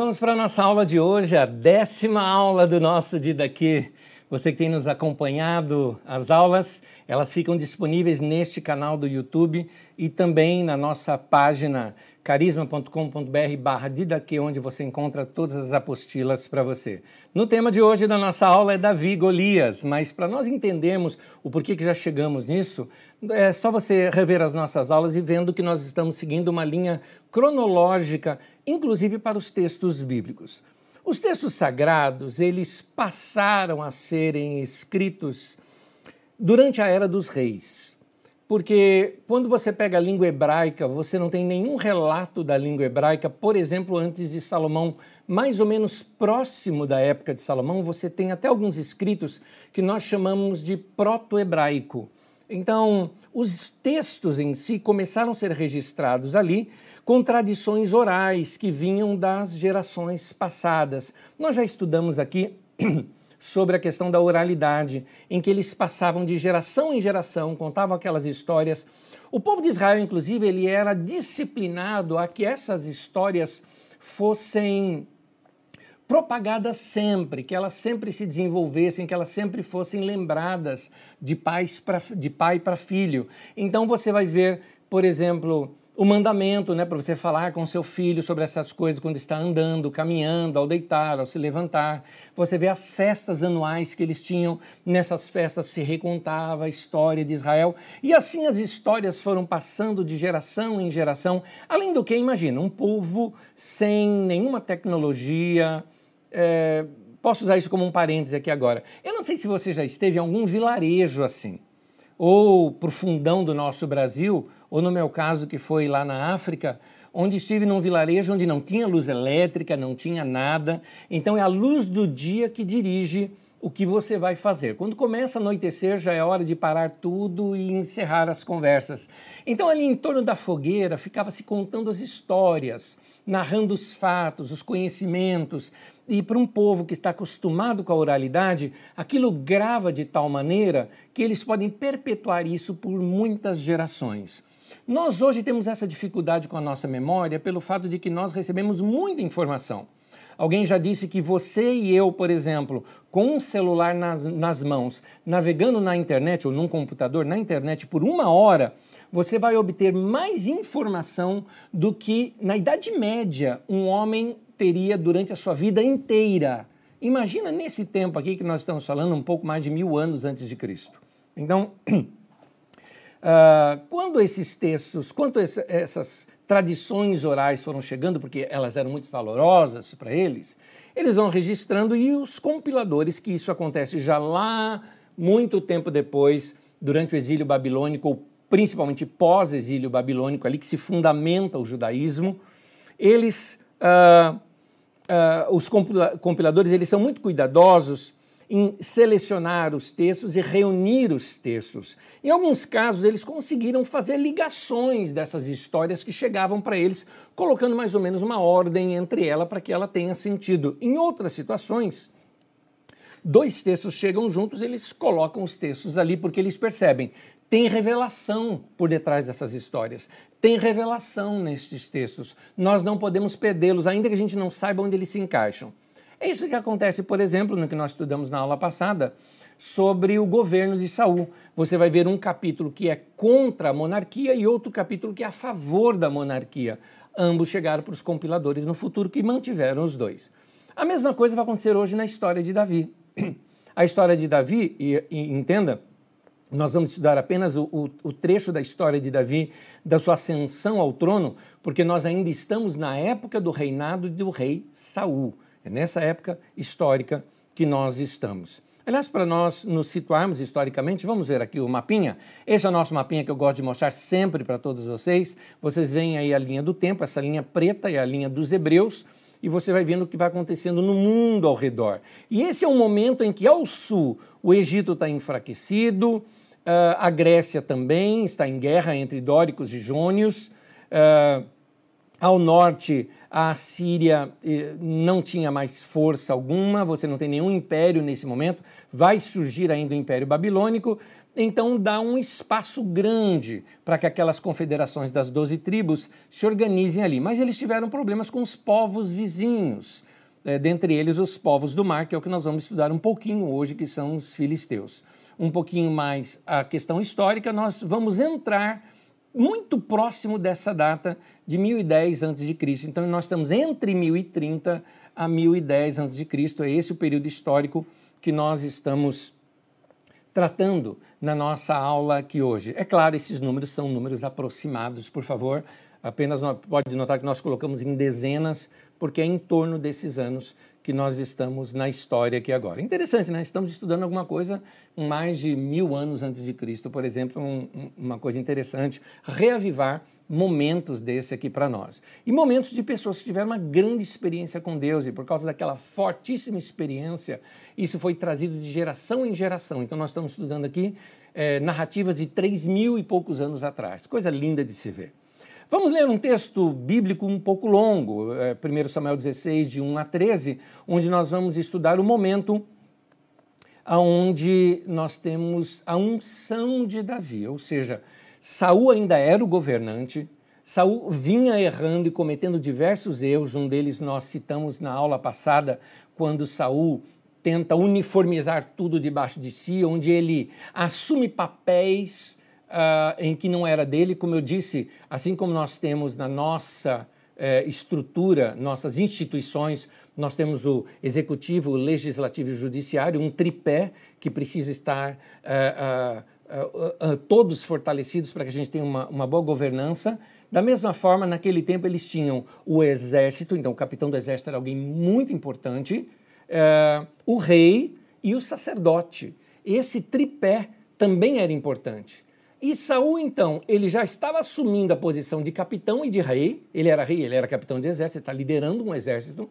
Vamos para a nossa aula de hoje, a décima aula do nosso Didaqui. Você que tem nos acompanhado as aulas, elas ficam disponíveis neste canal do YouTube e também na nossa página carisma.com.br barra Didaque, onde você encontra todas as apostilas para você. No tema de hoje da nossa aula é Davi Golias, mas para nós entendermos o porquê que já chegamos nisso, é só você rever as nossas aulas e vendo que nós estamos seguindo uma linha cronológica, inclusive para os textos bíblicos. Os textos sagrados, eles passaram a serem escritos durante a era dos reis. Porque quando você pega a língua hebraica, você não tem nenhum relato da língua hebraica, por exemplo, antes de Salomão, mais ou menos próximo da época de Salomão, você tem até alguns escritos que nós chamamos de proto-hebraico. Então, os textos em si começaram a ser registrados ali, com tradições orais que vinham das gerações passadas. Nós já estudamos aqui sobre a questão da oralidade, em que eles passavam de geração em geração, contavam aquelas histórias. O povo de Israel, inclusive, ele era disciplinado a que essas histórias fossem propagadas sempre, que elas sempre se desenvolvessem, que elas sempre fossem lembradas de, pais pra, de pai para filho. Então você vai ver, por exemplo, o mandamento, né, para você falar com seu filho sobre essas coisas quando está andando, caminhando, ao deitar, ao se levantar. Você vê as festas anuais que eles tinham, nessas festas se recontava a história de Israel. E assim as histórias foram passando de geração em geração. Além do que, imagina, um povo sem nenhuma tecnologia. É, posso usar isso como um parêntese aqui agora. Eu não sei se você já esteve em algum vilarejo assim ou para o fundão do nosso Brasil, ou no meu caso, que foi lá na África, onde estive num vilarejo onde não tinha luz elétrica, não tinha nada. Então é a luz do dia que dirige o que você vai fazer. Quando começa a anoitecer, já é hora de parar tudo e encerrar as conversas. Então, ali em torno da fogueira, ficava se contando as histórias, narrando os fatos, os conhecimentos, e para um povo que está acostumado com a oralidade, aquilo grava de tal maneira que eles podem perpetuar isso por muitas gerações. Nós hoje temos essa dificuldade com a nossa memória pelo fato de que nós recebemos muita informação. Alguém já disse que você e eu, por exemplo, com um celular nas, nas mãos, navegando na internet ou num computador na internet por uma hora, você vai obter mais informação do que na Idade Média um homem teria durante a sua vida inteira. Imagina nesse tempo aqui que nós estamos falando, um pouco mais de mil anos antes de Cristo. Então, uh, quando esses textos, quando essa, essas tradições orais foram chegando, porque elas eram muito valorosas para eles, eles vão registrando e os compiladores, que isso acontece já lá, muito tempo depois, durante o exílio babilônico, ou principalmente pós-exílio babilônico, ali que se fundamenta o judaísmo, eles uh, uh, os compiladores eles são muito cuidadosos em selecionar os textos e reunir os textos. Em alguns casos, eles conseguiram fazer ligações dessas histórias que chegavam para eles, colocando mais ou menos uma ordem entre ela para que ela tenha sentido. Em outras situações, dois textos chegam juntos, eles colocam os textos ali porque eles percebem tem revelação por detrás dessas histórias, tem revelação nestes textos. Nós não podemos perdê-los, ainda que a gente não saiba onde eles se encaixam. É isso que acontece, por exemplo, no que nós estudamos na aula passada, sobre o governo de Saul. Você vai ver um capítulo que é contra a monarquia e outro capítulo que é a favor da monarquia. Ambos chegaram para os compiladores no futuro que mantiveram os dois. A mesma coisa vai acontecer hoje na história de Davi. A história de Davi, e, e entenda, nós vamos estudar apenas o, o, o, trecho da história de Davi, da sua ascensão ao trono, porque nós ainda estamos na época do reinado do rei Saul. É nessa época histórica que nós estamos. Aliás, para nós nos situarmos historicamente, vamos ver aqui o mapinha. Esse é o nosso mapinha que eu gosto de mostrar sempre para todos vocês. Vocês veem aí a linha do tempo, essa linha preta é a linha dos hebreus, e você vai vendo o que vai acontecendo no mundo ao redor. E esse é um momento em que, ao sul, o Egito está enfraquecido, Uh, a Grécia também está em guerra entre dóricos e jônios. Uh, ao norte, a Síria eh, não tinha mais força alguma, você não tem nenhum império nesse momento. Vai surgir ainda o Império Babilônico, então dá um espaço grande para que aquelas confederações das doze tribos se organizem ali. Mas eles tiveram problemas com os povos vizinhos, é, dentre eles os povos do mar, que é o que nós vamos estudar um pouquinho hoje, que são os filisteus. Um pouquinho mais a questão histórica, nós vamos entrar muito próximo dessa data de 1010 a.C. Então nós estamos entre 1030 a 1010 a.C. É esse o período histórico que nós estamos tratando na nossa aula aqui hoje. É claro, esses números são números aproximados, por favor. Apenas pode notar que nós colocamos em dezenas, porque é em torno desses anos que nós estamos na história aqui agora. Interessante, né? Estamos estudando alguma coisa mais de mil anos antes de Cristo, por exemplo, um, uma coisa interessante, reavivar momentos desse aqui para nós. E momentos de pessoas que tiveram uma grande experiência com Deus e por causa daquela fortíssima experiência, isso foi trazido de geração em geração. Então nós estamos estudando aqui é, narrativas de três mil e poucos anos atrás. Coisa linda de se ver. Vamos ler um texto bíblico um pouco longo, é, 1 Samuel 16, de 1 a 13, onde nós vamos estudar o momento onde nós temos a unção de Davi, ou seja, Saul ainda era o governante. Saul vinha errando e cometendo diversos erros. Um deles nós citamos na aula passada, quando Saul tenta uniformizar tudo debaixo de si, onde ele assume papéis uh, em que não era dele. Como eu disse, assim como nós temos na nossa uh, estrutura, nossas instituições, nós temos o executivo, o legislativo e o judiciário, um tripé que precisa estar uh, uh, todos fortalecidos para que a gente tenha uma, uma boa governança. Da mesma forma, naquele tempo eles tinham o exército, então o capitão do exército era alguém muito importante, uh, o rei e o sacerdote. Esse tripé também era importante. E Saul, então, ele já estava assumindo a posição de capitão e de rei. Ele era rei, ele era capitão de exército, está liderando um exército.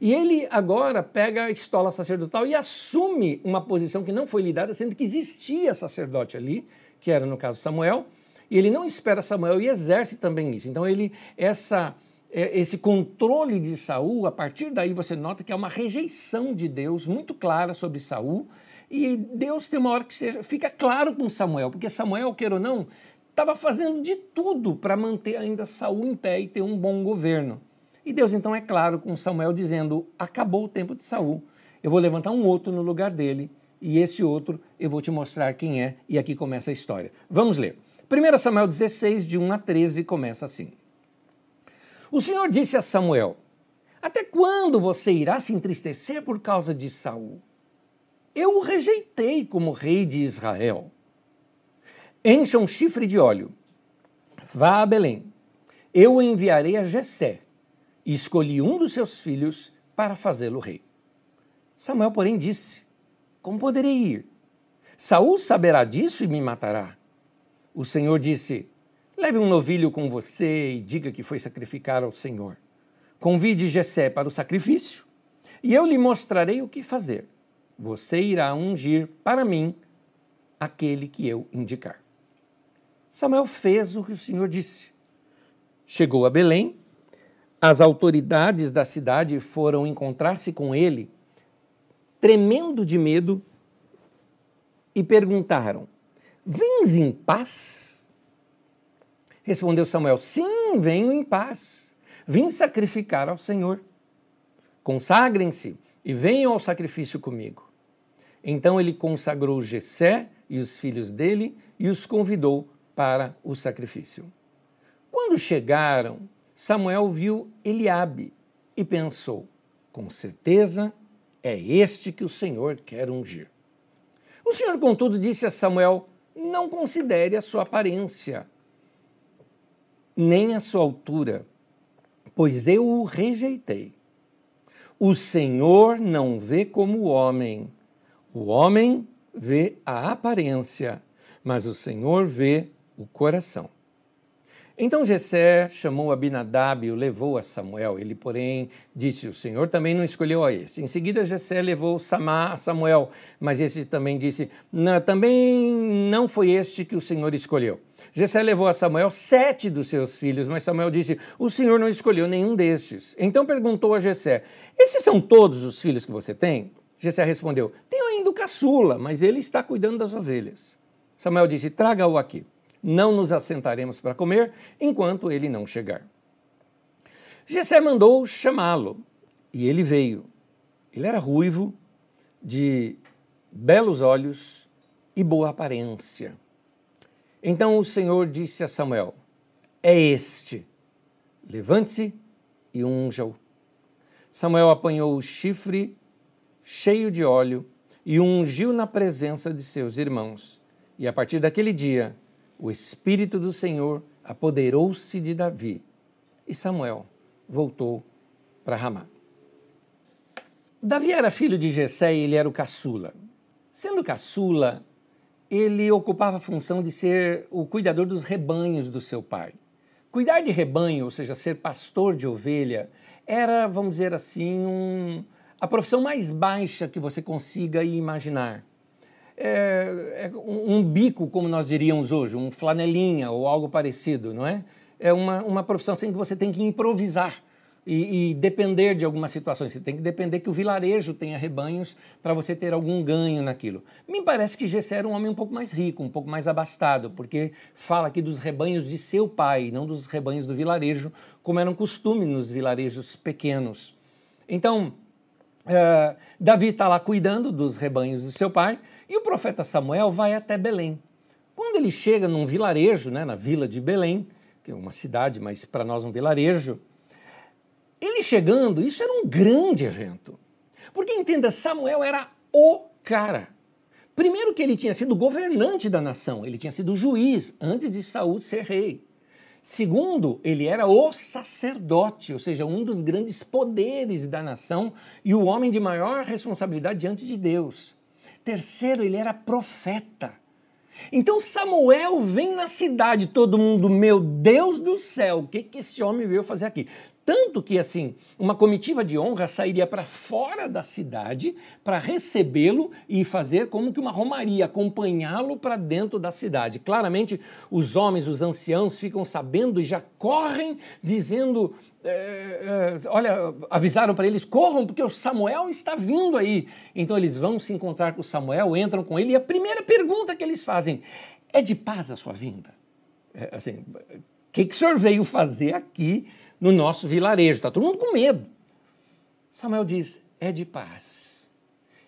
E ele agora pega a estola sacerdotal e assume uma posição que não foi lhe dada, sendo que existia sacerdote ali, que era no caso Samuel, e ele não espera Samuel e exerce também isso. Então ele essa é, esse controle de Saul, a partir daí você nota que é uma rejeição de Deus muito clara sobre Saul, e Deus tem uma hora que seja, fica claro com Samuel, porque Samuel, queira ou não, estava fazendo de tudo para manter ainda Saul em pé e ter um bom governo. E Deus então é claro com Samuel dizendo: acabou o tempo de Saul, eu vou levantar um outro no lugar dele, e esse outro eu vou te mostrar quem é, e aqui começa a história. Vamos ler. 1 Samuel 16, de 1 a 13, começa assim. O Senhor disse a Samuel: Até quando você irá se entristecer por causa de Saul? Eu o rejeitei como rei de Israel. Encha um chifre de óleo. Vá a Belém. Eu o enviarei a Jessé, e escolhi um dos seus filhos para fazê-lo rei. Samuel, porém, disse: Como poderei ir? Saul saberá disso e me matará. O Senhor disse: Leve um novilho com você e diga que foi sacrificar ao Senhor. Convide Jessé para o sacrifício, e eu lhe mostrarei o que fazer. Você irá ungir para mim aquele que eu indicar. Samuel fez o que o Senhor disse. Chegou a Belém as autoridades da cidade foram encontrar-se com ele, tremendo de medo, e perguntaram: Vens em paz? Respondeu Samuel: Sim, venho em paz. Vim sacrificar ao Senhor. Consagrem-se e venham ao sacrifício comigo. Então ele consagrou Jessé e os filhos dele e os convidou para o sacrifício. Quando chegaram, Samuel viu Eliabe e pensou: com certeza é este que o Senhor quer ungir. O Senhor, contudo, disse a Samuel: não considere a sua aparência, nem a sua altura, pois eu o rejeitei. O Senhor não vê como o homem. O homem vê a aparência, mas o Senhor vê o coração. Então Jessé chamou Abinadab e o levou a Samuel. Ele, porém, disse: O Senhor também não escolheu a este. Em seguida, Jessé levou Samá a Samuel, mas este também disse: não, Também não foi este que o Senhor escolheu. Jessé levou a Samuel sete dos seus filhos, mas Samuel disse: O Senhor não escolheu nenhum destes. Então perguntou a Jessé: Esses são todos os filhos que você tem? Jessé respondeu: Tenho ainda o caçula, mas ele está cuidando das ovelhas. Samuel disse: Traga-o aqui. Não nos assentaremos para comer enquanto ele não chegar. Jessé mandou chamá-lo e ele veio. Ele era ruivo, de belos olhos e boa aparência. Então o Senhor disse a Samuel: É este. Levante-se e unja-o. Samuel apanhou o chifre cheio de óleo e ungiu na presença de seus irmãos. E a partir daquele dia, o Espírito do Senhor apoderou-se de Davi. E Samuel voltou para Ramá. Davi era filho de Jessé e ele era o caçula. Sendo caçula, ele ocupava a função de ser o cuidador dos rebanhos do seu pai. Cuidar de rebanho, ou seja, ser pastor de ovelha, era, vamos dizer assim, um, a profissão mais baixa que você consiga imaginar. É, é um, um, bico, como nós diríamos hoje, um flanelinha ou algo parecido, não é? É uma, uma profissão sem que você tem que improvisar e, e, depender de algumas situações. Você tem que depender que o vilarejo tenha rebanhos para você ter algum ganho naquilo. Me parece que Gessé era um homem um pouco mais rico, um pouco mais abastado, porque fala aqui dos rebanhos de seu pai, não dos rebanhos do vilarejo, como era um costume nos vilarejos pequenos. Então, uh, Davi está lá cuidando dos rebanhos do seu pai e o profeta Samuel vai até Belém. Quando ele chega num vilarejo, né, na vila de Belém, que é uma cidade, mas para nós um vilarejo, ele chegando, isso era um grande evento. Porque entenda, Samuel era o cara. Primeiro que ele tinha sido governante da nação, ele tinha sido juiz antes de Saul ser rei. Segundo, ele era o sacerdote, ou seja, um dos grandes poderes da nação e o homem de maior responsabilidade diante de Deus. Terceiro, ele era profeta. Então Samuel vem na cidade, todo mundo, meu Deus do céu, o que, que esse homem veio fazer aqui? Tanto que, assim, uma comitiva de honra sairia para fora da cidade para recebê-lo e fazer como que uma romaria, acompanhá-lo para dentro da cidade. Claramente, os homens, os anciãos, ficam sabendo e já correm dizendo: é, é, olha, avisaram para eles: corram, porque o Samuel está vindo aí. Então eles vão se encontrar com o Samuel, entram com ele, e a primeira pergunta que eles fazem é de paz a sua vinda? É, assim, o que, que o senhor veio fazer aqui? no nosso vilarejo. Está todo mundo com medo. Samuel diz: é de paz.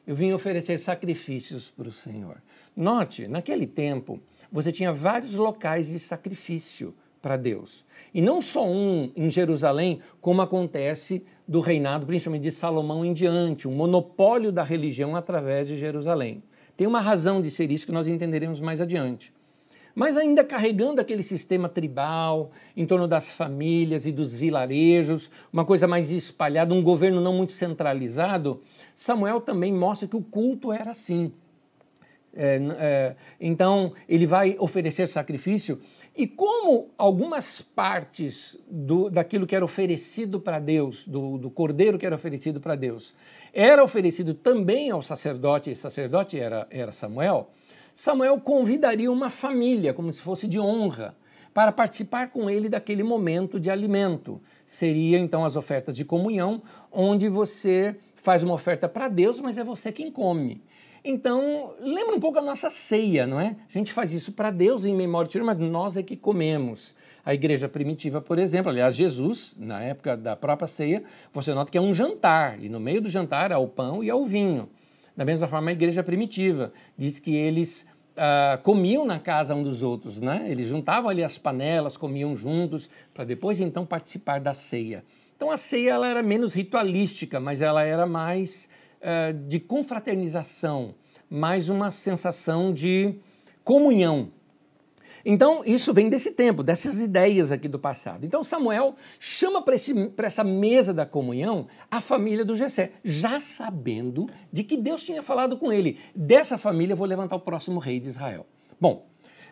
Eu vim oferecer sacrifícios para o Senhor. Note, naquele tempo, você tinha vários locais de sacrifício para Deus. E não só um em Jerusalém, como acontece do reinado, principalmente de Salomão em diante, um monopólio da religião através de Jerusalém. Tem uma razão de ser isso que nós entenderemos mais adiante mas ainda carregando aquele sistema tribal em torno das famílias e dos vilarejos, uma coisa mais espalhada, um governo não muito centralizado, Samuel também mostra que o culto era assim. É, é, então, ele vai oferecer sacrifício, e como algumas partes do, daquilo que era oferecido para Deus, do, do cordeiro que era oferecido para Deus, era oferecido também ao sacerdote, e sacerdote era, era Samuel, Samuel convidaria uma família, como se fosse de honra, para participar com ele daquele momento de alimento. Seria então as ofertas de comunhão, onde você faz uma oferta para Deus, mas é você quem come. Então, lembra um pouco a nossa ceia, não é? A gente faz isso para Deus em memória de mas nós é que comemos. A igreja primitiva, por exemplo, aliás, Jesus, na época da própria ceia, você nota que é um jantar, e no meio do jantar há o pão e há o vinho. Da mesma forma, a igreja primitiva diz que eles uh, comiam na casa um dos outros, né? Eles juntavam ali as panelas, comiam juntos, para depois então participar da ceia. Então a ceia ela era menos ritualística, mas ela era mais uh, de confraternização, mais uma sensação de comunhão. Então, isso vem desse tempo, dessas ideias aqui do passado. Então, Samuel chama para essa mesa da comunhão a família do Jessé, já sabendo de que Deus tinha falado com ele. Dessa família eu vou levantar o próximo rei de Israel. Bom,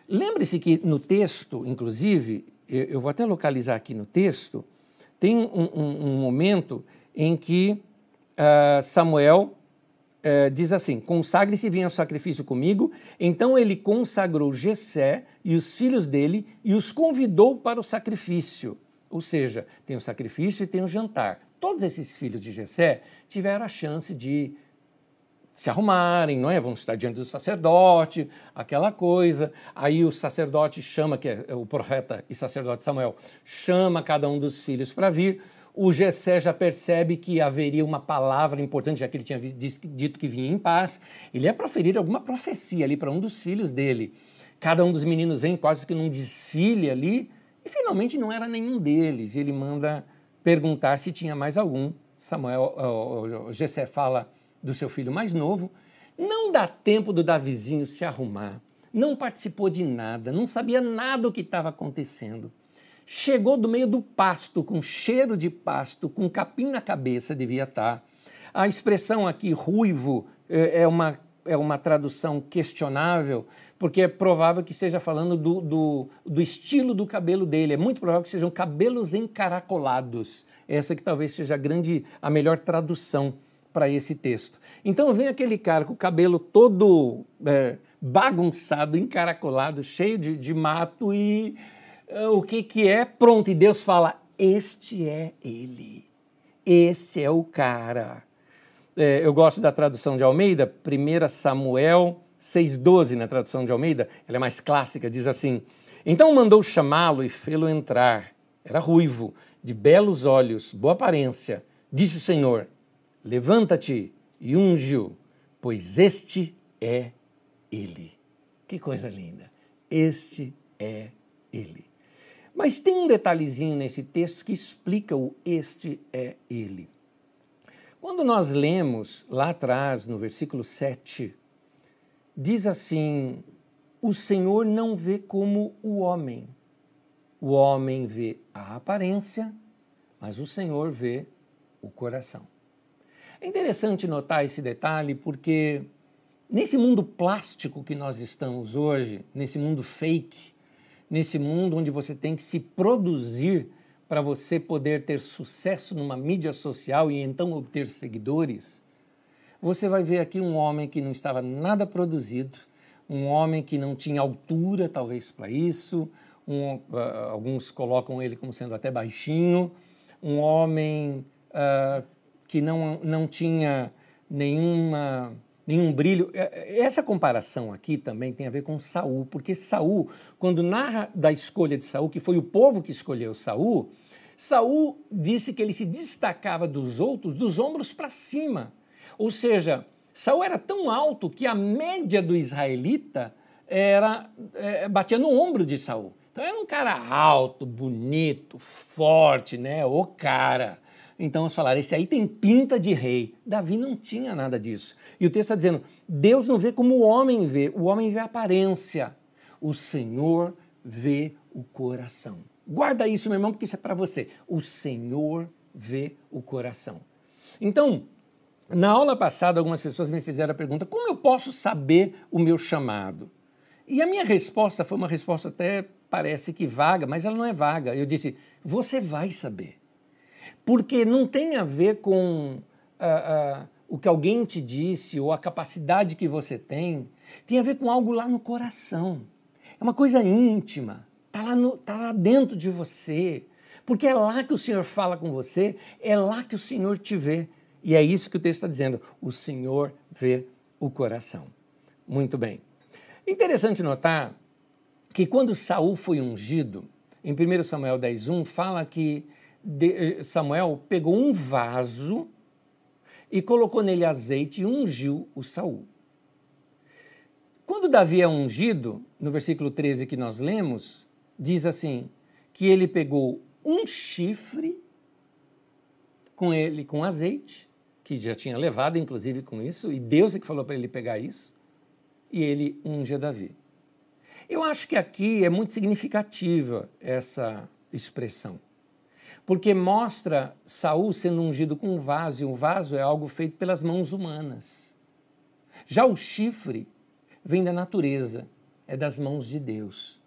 lembre-se que no texto, inclusive, eu vou até localizar aqui no texto, tem um, um, um momento em que uh, Samuel é, diz assim: consagre-se e venha ao sacrifício comigo. Então ele consagrou Jessé e os filhos dele e os convidou para o sacrifício. Ou seja, tem o sacrifício e tem o jantar. Todos esses filhos de Jessé tiveram a chance de se arrumarem, não é? Vão estar diante do sacerdote, aquela coisa. Aí o sacerdote chama, que é o profeta e sacerdote Samuel, chama cada um dos filhos para vir. O Gessé já percebe que haveria uma palavra importante, já que ele tinha dito que vinha em paz. Ele ia proferir alguma profecia ali para um dos filhos dele. Cada um dos meninos vem quase que num desfile ali, e finalmente não era nenhum deles. Ele manda perguntar se tinha mais algum. Samuel, o Gessé fala do seu filho mais novo, não dá tempo do Davizinho se arrumar, não participou de nada, não sabia nada do que estava acontecendo. Chegou do meio do pasto, com cheiro de pasto, com capim na cabeça, devia estar. Tá. A expressão aqui, ruivo, é, é uma, é uma tradução questionável, porque é provável que esteja falando do, do, do, estilo do cabelo dele. É muito provável que sejam cabelos encaracolados. Essa que talvez seja a grande, a melhor tradução para esse texto. Então vem aquele cara com o cabelo todo é, bagunçado, encaracolado, cheio de, de mato e o que, que é? Pronto, e Deus fala: Este é ele, esse é o cara. É, eu gosto da tradução de Almeida, 1 Samuel 6,12, na tradução de Almeida, ela é mais clássica, diz assim: Então mandou chamá-lo e fê-lo entrar. Era ruivo, de belos olhos, boa aparência. Disse o Senhor: Levanta-te e unge-o, pois este é ele. Que coisa linda! Este é ele. Mas tem um detalhezinho nesse texto que explica o este é ele. Quando nós lemos lá atrás, no versículo 7, diz assim: O Senhor não vê como o homem. O homem vê a aparência, mas o Senhor vê o coração. É interessante notar esse detalhe porque nesse mundo plástico que nós estamos hoje, nesse mundo fake, nesse mundo onde você tem que se produzir para você poder ter sucesso numa mídia social e então obter seguidores, você vai ver aqui um homem que não estava nada produzido, um homem que não tinha altura, talvez, para isso, um, uh, alguns colocam ele como sendo até baixinho, um homem uh, que não, não tinha nenhuma, nenhum brilho. É, é, essa comparação aqui também tem a ver com Saul, porque Saul, quando narra da escolha de Saul, que foi o povo que escolheu Saul, Saul disse que ele se destacava dos outros dos ombros para cima. Ou seja, Saul era tão alto que a média do israelita era é, batia no ombro de Saul. Então era um cara alto, bonito, forte, né? O cara. Então eles falaram: esse aí tem pinta de rei. Davi não tinha nada disso. E o texto está dizendo: Deus não vê como o homem vê, o homem vê a aparência. O Senhor vê o coração. Guarda isso, meu irmão, porque isso é para você. O Senhor vê o coração. Então, na aula passada, algumas pessoas me fizeram a pergunta: como eu posso saber o meu chamado? E a minha resposta foi uma resposta até parece que vaga, mas ela não é vaga. Eu disse: você vai saber. Porque não tem a ver com uh, uh, o que alguém te disse ou a capacidade que você tem, tem a ver com algo lá no coração. É uma coisa íntima, está lá, tá lá dentro de você. Porque é lá que o Senhor fala com você, é lá que o Senhor te vê. E é isso que o texto está dizendo: o Senhor vê o coração. Muito bem. Interessante notar que quando Saul foi ungido, em 1 Samuel 10,1, fala que Samuel pegou um vaso e colocou nele azeite e ungiu o Saul. Quando Davi é ungido, no versículo 13 que nós lemos, diz assim: que ele pegou um chifre com ele com azeite, que já tinha levado inclusive com isso, e Deus é que falou para ele pegar isso, e ele unge Davi. Eu acho que aqui é muito significativa essa expressão porque mostra Saul sendo ungido com um vaso, e um vaso é algo feito pelas mãos humanas. Já o chifre vem da natureza, é das mãos de Deus.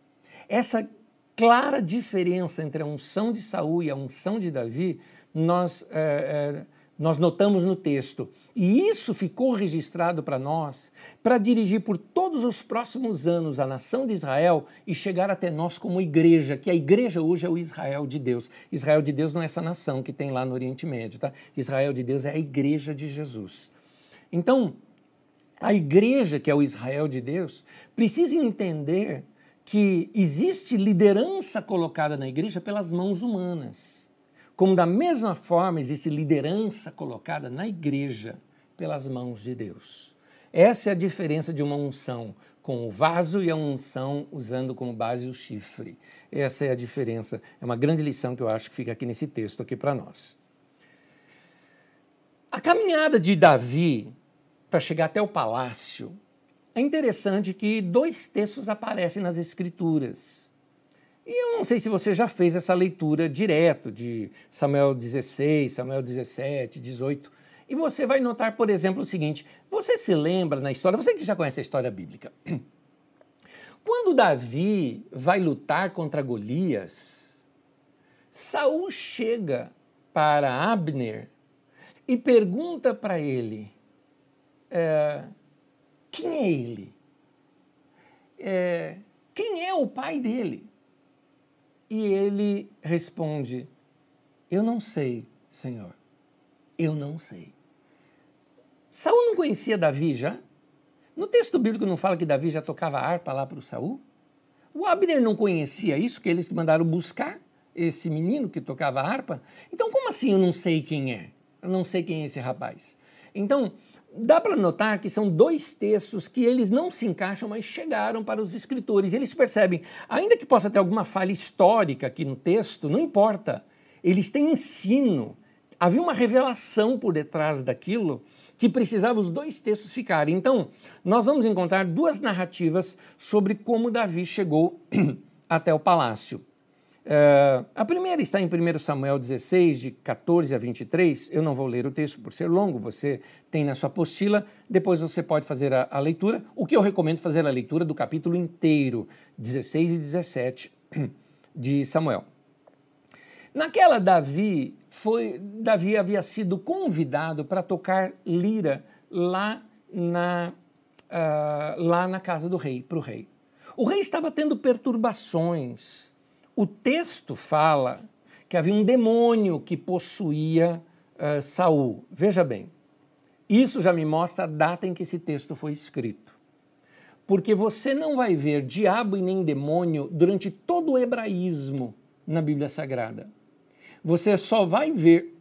Essa clara diferença entre a unção de Saul e a unção de Davi, nós é, é, nós notamos no texto. E isso ficou registrado para nós para dirigir por todos os próximos anos a nação de Israel e chegar até nós como igreja, que a igreja hoje é o Israel de Deus. Israel de Deus não é essa nação que tem lá no Oriente Médio, tá? Israel de Deus é a igreja de Jesus. Então, a igreja, que é o Israel de Deus, precisa entender que existe liderança colocada na igreja pelas mãos humanas. Como da mesma forma existe liderança colocada na igreja pelas mãos de Deus. Essa é a diferença de uma unção com o vaso e a unção usando como base o chifre. Essa é a diferença. É uma grande lição que eu acho que fica aqui nesse texto aqui para nós. A caminhada de Davi para chegar até o palácio é interessante que dois textos aparecem nas escrituras. E eu não sei se você já fez essa leitura direto de Samuel 16, Samuel 17, 18. E você vai notar, por exemplo, o seguinte: você se lembra na história, você que já conhece a história bíblica, quando Davi vai lutar contra Golias, Saul chega para Abner e pergunta para ele: é, quem é ele? É, quem é o pai dele? E ele responde: Eu não sei, Senhor. Eu não sei. Saul não conhecia Davi já? No texto bíblico não fala que Davi já tocava harpa lá para o Saul? O Abner não conhecia isso, que eles mandaram buscar esse menino que tocava harpa? Então, como assim eu não sei quem é? Eu não sei quem é esse rapaz. Então, dá para notar que são dois textos que eles não se encaixam, mas chegaram para os escritores. Eles percebem, ainda que possa ter alguma falha histórica aqui no texto, não importa. Eles têm ensino. Havia uma revelação por detrás daquilo que precisava os dois textos ficarem. Então, nós vamos encontrar duas narrativas sobre como Davi chegou até o palácio. Uh, a primeira está em 1 Samuel 16, de 14 a 23. Eu não vou ler o texto por ser longo, você tem na sua apostila, depois você pode fazer a, a leitura. O que eu recomendo fazer a leitura do capítulo inteiro, 16 e 17 de Samuel. Naquela Davi foi Davi havia sido convidado para tocar lira lá na uh, lá na casa do rei, para o rei. O rei estava tendo perturbações o texto fala que havia um demônio que possuía uh, Saul. Veja bem, isso já me mostra a data em que esse texto foi escrito. Porque você não vai ver diabo e nem demônio durante todo o hebraísmo na Bíblia Sagrada. Você só vai ver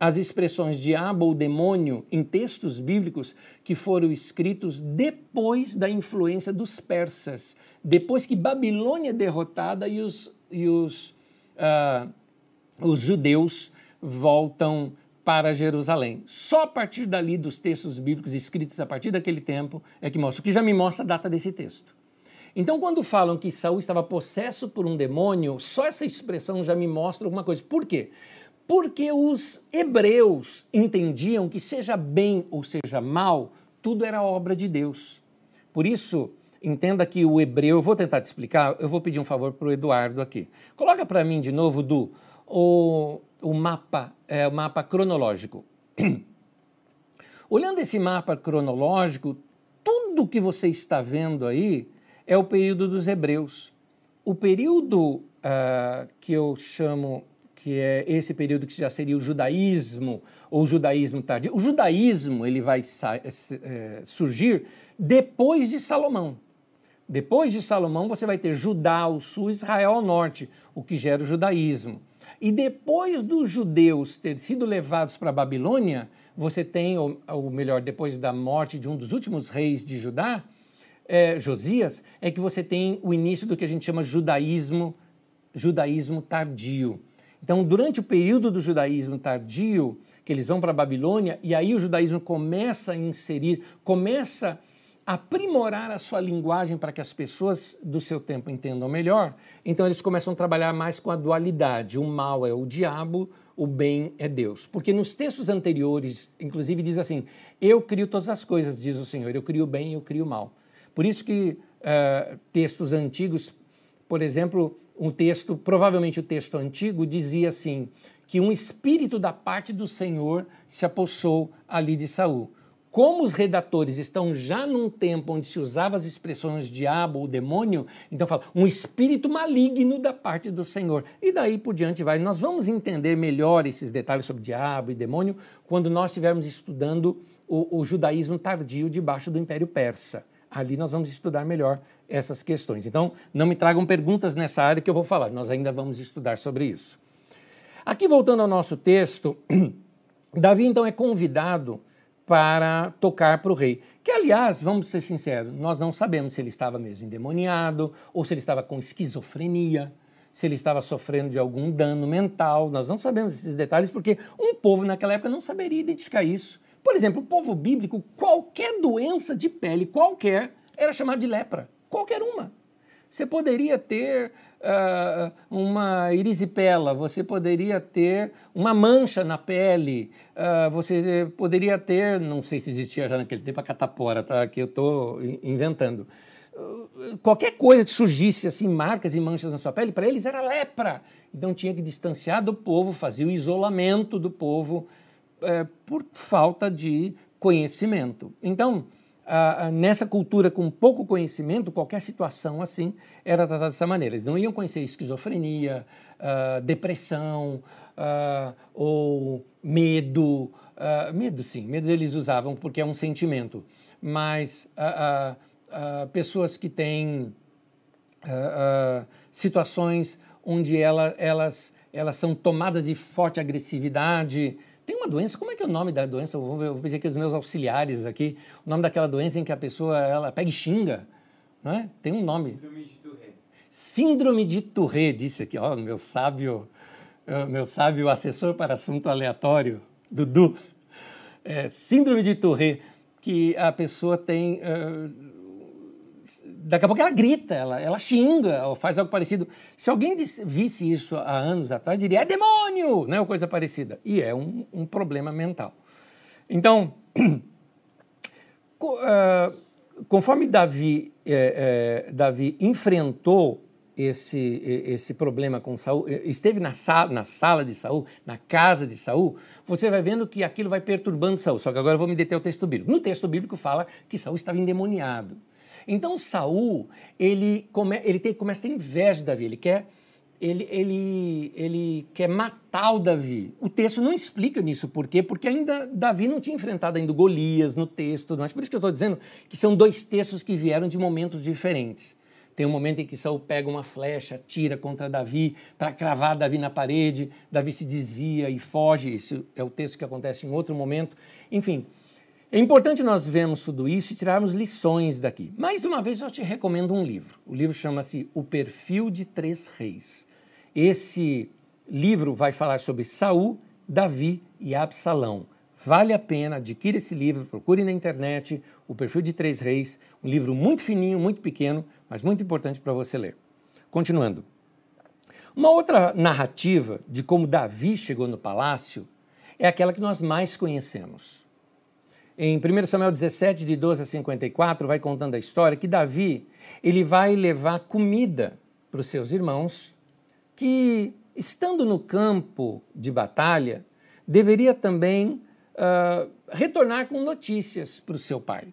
as expressões diabo ou demônio em textos bíblicos que foram escritos depois da influência dos persas, depois que Babilônia é derrotada e os, e os, uh, os judeus voltam para Jerusalém. Só a partir dali dos textos bíblicos escritos a partir daquele tempo é que mostra, o que já me mostra a data desse texto. Então, quando falam que Saul estava possesso por um demônio, só essa expressão já me mostra alguma coisa. Por quê? Porque os hebreus entendiam que, seja bem ou seja mal, tudo era obra de Deus. Por isso, entenda que o hebreu, eu vou tentar te explicar, eu vou pedir um favor para o Eduardo aqui. Coloca para mim de novo, do o, o mapa, é, o mapa cronológico. Olhando esse mapa cronológico, tudo que você está vendo aí é o período dos hebreus. O período uh, que eu chamo que é esse período que já seria o judaísmo ou o judaísmo tardio. O judaísmo ele vai é, surgir depois de Salomão. Depois de Salomão você vai ter Judá ao sul, Israel ao norte, o que gera o judaísmo. E depois dos judeus ter sido levados para a Babilônia, você tem, ou, ou melhor, depois da morte de um dos últimos reis de Judá, é, Josias, é que você tem o início do que a gente chama judaísmo, judaísmo tardio. Então, durante o período do judaísmo tardio, que eles vão para a Babilônia, e aí o judaísmo começa a inserir, começa a aprimorar a sua linguagem para que as pessoas do seu tempo entendam melhor, então eles começam a trabalhar mais com a dualidade. O mal é o diabo, o bem é Deus. Porque nos textos anteriores, inclusive, diz assim: Eu crio todas as coisas, diz o Senhor, eu crio o bem e eu crio o mal. Por isso que uh, textos antigos, por exemplo, um texto, provavelmente o texto antigo, dizia assim: que um espírito da parte do Senhor se apossou ali de Saul. como os redatores estão já num tempo onde se usava as expressões diabo ou demônio, então fala um espírito maligno da parte do Senhor. E daí por diante vai. Nós vamos entender melhor esses detalhes sobre diabo e demônio quando nós estivermos estudando o, o judaísmo tardio debaixo do Império Persa. Ali nós vamos estudar melhor essas questões. Então, não me tragam perguntas nessa área que eu vou falar, nós ainda vamos estudar sobre isso. Aqui, voltando ao nosso texto, Davi então é convidado para tocar para o rei. Que, aliás, vamos ser sinceros, nós não sabemos se ele estava mesmo endemoniado ou se ele estava com esquizofrenia, se ele estava sofrendo de algum dano mental. Nós não sabemos esses detalhes porque um povo naquela época não saberia identificar isso. Por exemplo, o povo bíblico, qualquer doença de pele, qualquer, era chamada de lepra. Qualquer uma. Você poderia ter uh, uma erisipela, você poderia ter uma mancha na pele, uh, você poderia ter, não sei se existia já naquele tempo a catapora, tá? que eu estou inventando. Uh, qualquer coisa que surgisse assim, marcas e manchas na sua pele, para eles era lepra. Então tinha que distanciar do povo, fazer o isolamento do povo uh, por falta de conhecimento. Então, ah, nessa cultura com pouco conhecimento, qualquer situação assim era tratada dessa maneira. Eles não iam conhecer esquizofrenia, ah, depressão ah, ou medo. medo, sim, medo eles usavam porque é um sentimento. Mas pessoas que têm situações onde ela, elas, elas são tomadas de forte agressividade, tem uma doença, como é que é o nome da doença? Eu vou, pedir aqui os meus auxiliares aqui. O nome daquela doença em que a pessoa ela pega e xinga. Não é? Tem um nome. Síndrome de Tourette. Síndrome de Tourette, disse aqui, ó, meu sábio, meu sábio assessor para assunto aleatório, Dudu. É, síndrome de Tourette, que a pessoa tem. Uh, daqui a pouco ela grita, ela, ela xinga, ou faz algo parecido. Se alguém disse, visse isso há anos atrás, diria, é demônio, né? ou coisa parecida. E é um, um problema mental. Então, uh, conforme Davi, é, é, Davi enfrentou esse, esse problema com Saul, esteve na sala, na sala de Saul, na casa de Saul, você vai vendo que aquilo vai perturbando Saul. Só que agora eu vou me deter ao texto bíblico. No texto bíblico fala que Saul estava endemoniado. Então Saul, ele, come, ele tem, começa a ter inveja de Davi, ele quer, ele, ele, ele quer matar o Davi. O texto não explica nisso, por quê? Porque ainda Davi não tinha enfrentado ainda Golias no texto, mas por isso que eu estou dizendo que são dois textos que vieram de momentos diferentes. Tem um momento em que Saul pega uma flecha, tira contra Davi para cravar Davi na parede, Davi se desvia e foge. Esse é o texto que acontece em outro momento. Enfim, é importante nós vermos tudo isso e tirarmos lições daqui. Mais uma vez, eu te recomendo um livro. O livro chama-se O Perfil de Três Reis. Esse livro vai falar sobre Saul, Davi e Absalão. Vale a pena, adquira esse livro, procure na internet O Perfil de Três Reis, um livro muito fininho, muito pequeno, mas muito importante para você ler. Continuando. Uma outra narrativa de como Davi chegou no palácio é aquela que nós mais conhecemos. Em 1 Samuel 17, de 12 a 54, vai contando a história que Davi ele vai levar comida para os seus irmãos, que, estando no campo de batalha, deveria também uh, retornar com notícias para o seu pai.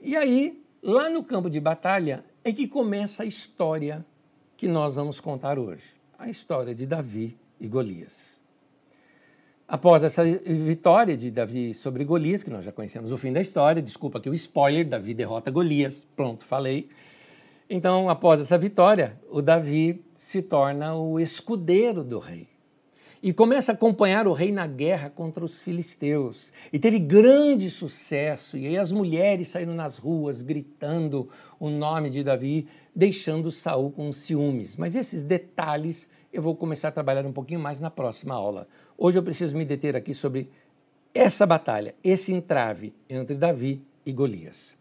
E aí, lá no campo de batalha, é que começa a história que nós vamos contar hoje a história de Davi e Golias. Após essa vitória de Davi sobre Golias, que nós já conhecemos o fim da história, desculpa aqui o spoiler, Davi derrota Golias, pronto, falei. Então, após essa vitória, o Davi se torna o escudeiro do rei. E começa a acompanhar o rei na guerra contra os filisteus. E teve grande sucesso. E aí as mulheres saíram nas ruas gritando o nome de Davi, deixando Saul com ciúmes. Mas esses detalhes eu vou começar a trabalhar um pouquinho mais na próxima aula. Hoje eu preciso me deter aqui sobre essa batalha, esse entrave entre Davi e Golias.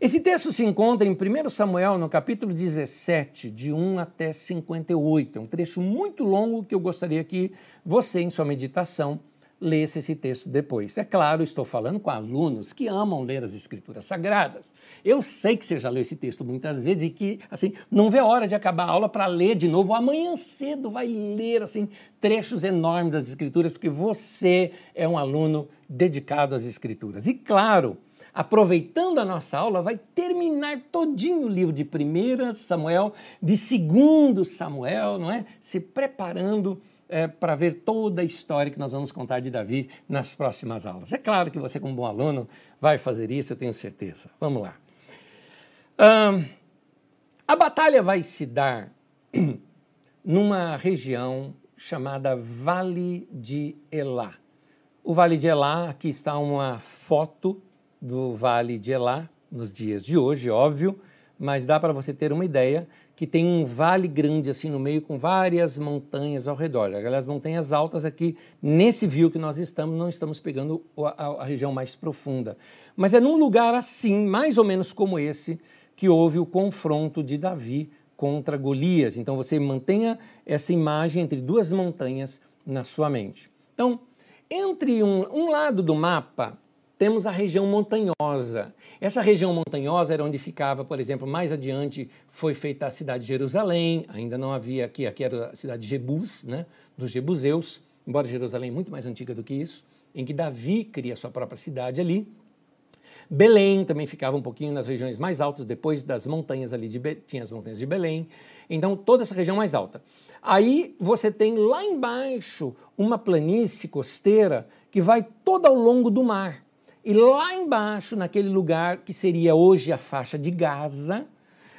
Esse texto se encontra em 1 Samuel, no capítulo 17, de 1 até 58. É um trecho muito longo que eu gostaria que você, em sua meditação, lesse esse texto depois. É claro, estou falando com alunos que amam ler as escrituras sagradas. Eu sei que você já leu esse texto muitas vezes e que, assim, não vê hora de acabar a aula para ler de novo. Amanhã cedo vai ler, assim, trechos enormes das escrituras, porque você é um aluno dedicado às escrituras. E claro, aproveitando a nossa aula, vai terminar todinho o livro de 1 Samuel, de 2 Samuel, não é? Se preparando é, para ver toda a história que nós vamos contar de Davi nas próximas aulas. É claro que você, como bom aluno, vai fazer isso, eu tenho certeza. Vamos lá. Um, a batalha vai se dar numa região chamada Vale de Elá. O Vale de Elá, aqui está uma foto do Vale de Elá, nos dias de hoje, óbvio, mas dá para você ter uma ideia que tem um vale grande assim no meio com várias montanhas ao redor. Aquelas montanhas altas aqui, nesse view que nós estamos, não estamos pegando a, a, região mais profunda. Mas é num lugar assim, mais ou menos como esse, que houve o confronto de Davi contra Golias. Então você mantenha essa imagem entre duas montanhas na sua mente. Então, entre um, um lado do mapa temos a região montanhosa. Essa região montanhosa era onde ficava, por exemplo, mais adiante foi feita a cidade de Jerusalém, ainda não havia aqui, aqui era a cidade de Jebus, né, dos Jebuseus, embora Jerusalém é muito mais antiga do que isso, em que Davi cria sua própria cidade ali. Belém também ficava um pouquinho nas regiões mais altas, depois das montanhas ali, de Be... tinha as montanhas de Belém. Então, toda essa região mais alta. Aí você tem lá embaixo uma planície costeira que vai toda ao longo do mar. E lá embaixo, naquele lugar que seria hoje a faixa de Gaza,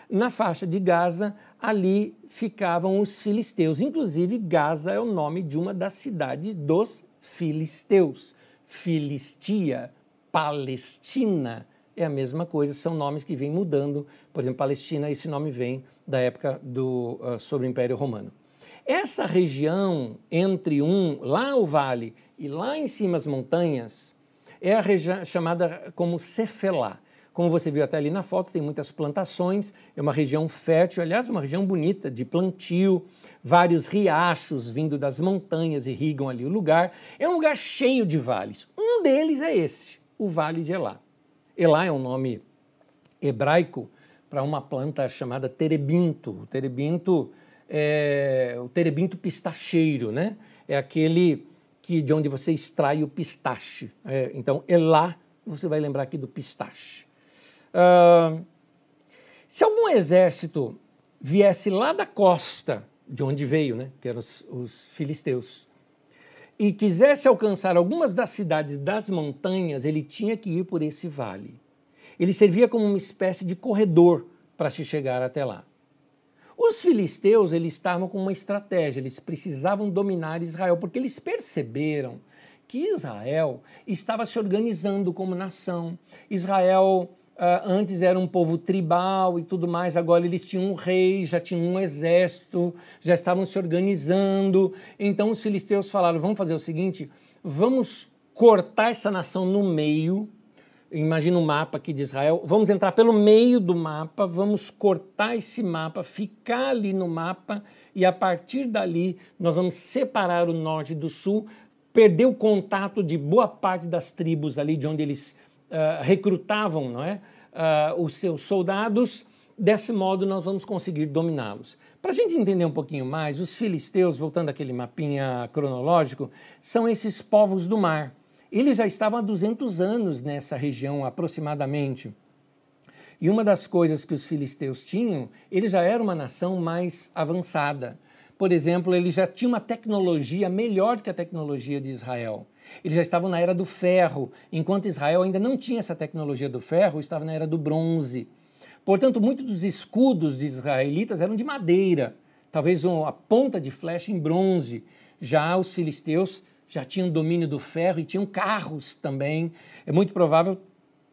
na faixa de Gaza, ali ficavam os filisteus. Inclusive, Gaza é o nome de uma das cidades dos filisteus. Filistia, Palestina, é a mesma coisa, são nomes que vêm mudando. Por exemplo, Palestina, esse nome vem da época do, uh, sobre o Império Romano. Essa região entre um, lá o vale, e lá em cima as montanhas, é a região chamada como Cefelá. Como você viu até ali na foto, tem muitas plantações, é uma região fértil, aliás, uma região bonita de plantio, vários riachos vindo das montanhas irrigam ali o lugar. É um lugar cheio de vales. Um deles é esse, o Vale de Elá. Elá é um nome hebraico para uma planta chamada terebinto. O terebinto é o terebinto pistacheiro, né? É aquele que de onde você extrai o pistache. É, então, Elá, você vai lembrar aqui do pistache. Se algum exército viesse lá da costa, de onde veio, né, que eram os, os filisteus, e quisesse alcançar algumas das cidades das montanhas, ele tinha que ir por esse vale. Ele servia como uma espécie de corredor para se chegar até lá. Os filisteus eles estavam com uma estratégia, eles precisavam dominar Israel, porque eles perceberam que Israel estava se organizando como nação. Israel uh, antes era um povo tribal e tudo mais, agora eles tinham um rei, já tinham um exército, já estavam se organizando. Então os filisteus falaram: vamos fazer o seguinte, vamos cortar essa nação no meio imagina um mapa aqui de Israel, vamos entrar pelo meio do mapa, vamos cortar esse mapa, ficar ali no mapa e a partir dali nós vamos separar o norte do sul, perder o contato de boa parte das tribos ali de onde eles uh, recrutavam não é? Uh, os seus soldados. Desse modo, nós vamos conseguir dominá-los. Para a gente entender um pouquinho mais, os filisteus, voltando àquele mapinha cronológico, são esses povos do mar. Eles já estavam há 200 anos nessa região aproximadamente. E uma das coisas que os filisteus tinham, eles já eram uma nação mais avançada. Por exemplo, eles já tinham uma tecnologia melhor que a tecnologia de Israel. Eles já estavam na era do ferro, enquanto Israel ainda não tinha essa tecnologia do ferro, estava na era do bronze. Portanto, muitos dos escudos de israelitas eram de madeira, talvez a ponta de flecha em bronze. Já os filisteus já tinham domínio do ferro e tinham carros também. É muito provável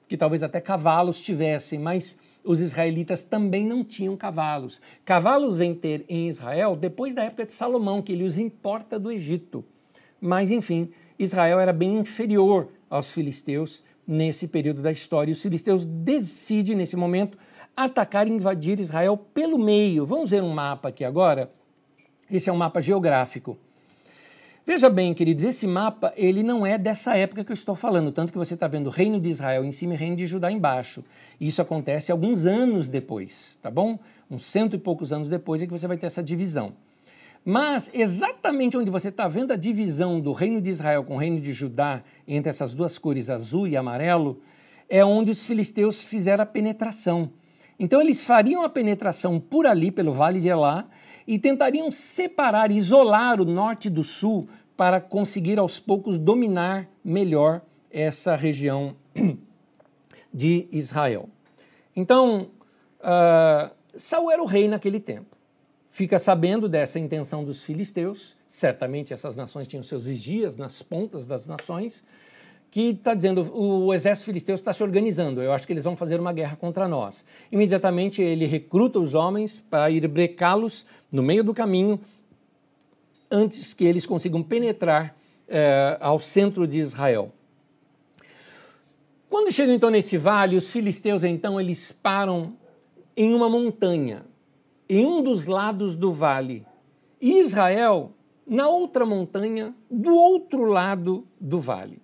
que talvez até cavalos tivessem, mas os israelitas também não tinham cavalos. Cavalos vêm ter em Israel depois da época de Salomão, que ele os importa do Egito. Mas, enfim, Israel era bem inferior aos filisteus nesse período da história. E os filisteus decidem, nesse momento, atacar e invadir Israel pelo meio. Vamos ver um mapa aqui agora. Esse é um mapa geográfico. Veja bem, queridos, esse mapa ele não é dessa época que eu estou falando, tanto que você está vendo o reino de Israel em cima e o reino de Judá embaixo. Isso acontece alguns anos depois, tá bom? Uns cento e poucos anos depois é que você vai ter essa divisão. Mas exatamente onde você está vendo a divisão do reino de Israel com o reino de Judá, entre essas duas cores, azul e amarelo, é onde os filisteus fizeram a penetração. Então eles fariam a penetração por ali, pelo Vale de Elá, e tentariam separar, isolar o norte do sul para conseguir aos poucos dominar melhor essa região de Israel. Então, uh, Saul era o rei naquele tempo. Fica sabendo dessa intenção dos filisteus, certamente essas nações tinham seus vigias nas pontas das nações, que está dizendo o exército filisteu está se organizando, eu acho que eles vão fazer uma guerra contra nós. Imediatamente ele recruta os homens para ir brecá-los no meio do caminho, antes que eles consigam penetrar eh, ao centro de Israel. Quando chegam então nesse vale, os filisteus então eles param em uma montanha, em um dos lados do vale, e Israel na outra montanha, do outro lado do vale.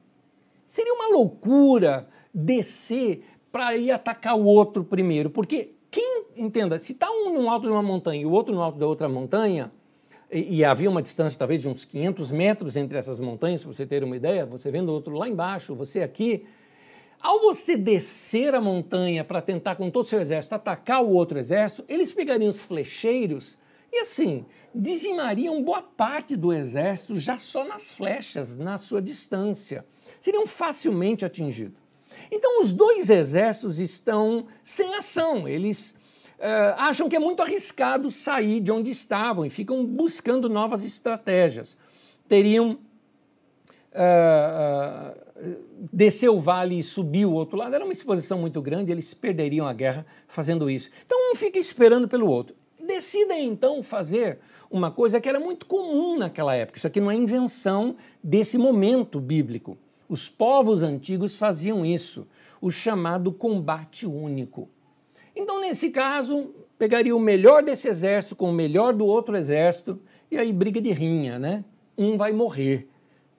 Seria uma loucura descer para ir atacar o outro primeiro, porque quem, entenda, se está um no alto de uma montanha e o outro no alto da outra montanha, e, e, havia uma distância talvez de uns 500 metros entre essas montanhas, para você ter uma ideia, você vendo o outro lá embaixo, você aqui, ao você descer a montanha para tentar com todo o seu exército atacar o outro exército, eles pegariam os flecheiros e assim, dizimariam boa parte do exército já só nas flechas, na sua distância seriam facilmente atingidos. Então, os dois exércitos estão sem ação, eles uh, acham que é muito arriscado sair de onde estavam e ficam buscando novas estratégias. Teriam uh, uh, o vale e subir o outro lado, era uma exposição muito grande, eles perderiam a guerra fazendo isso. Então, um fica esperando pelo outro. Decidem então fazer uma coisa que era muito comum naquela época. Isso aqui não é invenção desse momento bíblico. Os povos antigos faziam isso, o chamado combate único. Então, nesse caso, pegaria o melhor desse exército com o melhor do outro exército, e aí briga de rinha, né? Um vai morrer.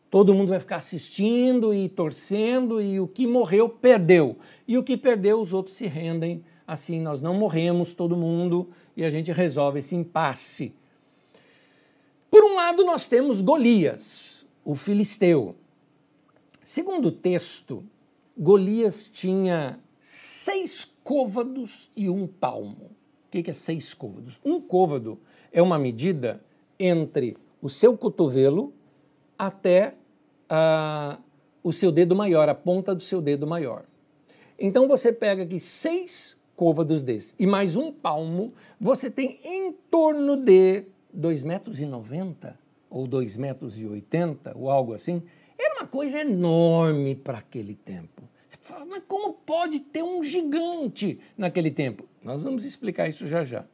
Todo mundo vai ficar assistindo e torcendo, e o que morreu, perdeu. E o que perdeu, os outros se rendem. Assim, nós não morremos, todo mundo, e a gente resolve esse impasse. Por um lado, nós temos Golias, o filisteu. Segundo o texto, Golias tinha seis côvados e um palmo. O que é seis côvados? Um côvado é uma medida entre o seu cotovelo até uh, o seu dedo maior, a ponta do seu dedo maior. Então você pega aqui seis côvados desses e mais um palmo, você tem em torno de 2,90 metros ou 2,80 metros ou algo assim, uma coisa enorme para aquele tempo. Você fala, mas como pode ter um gigante naquele tempo? Nós vamos explicar isso já já.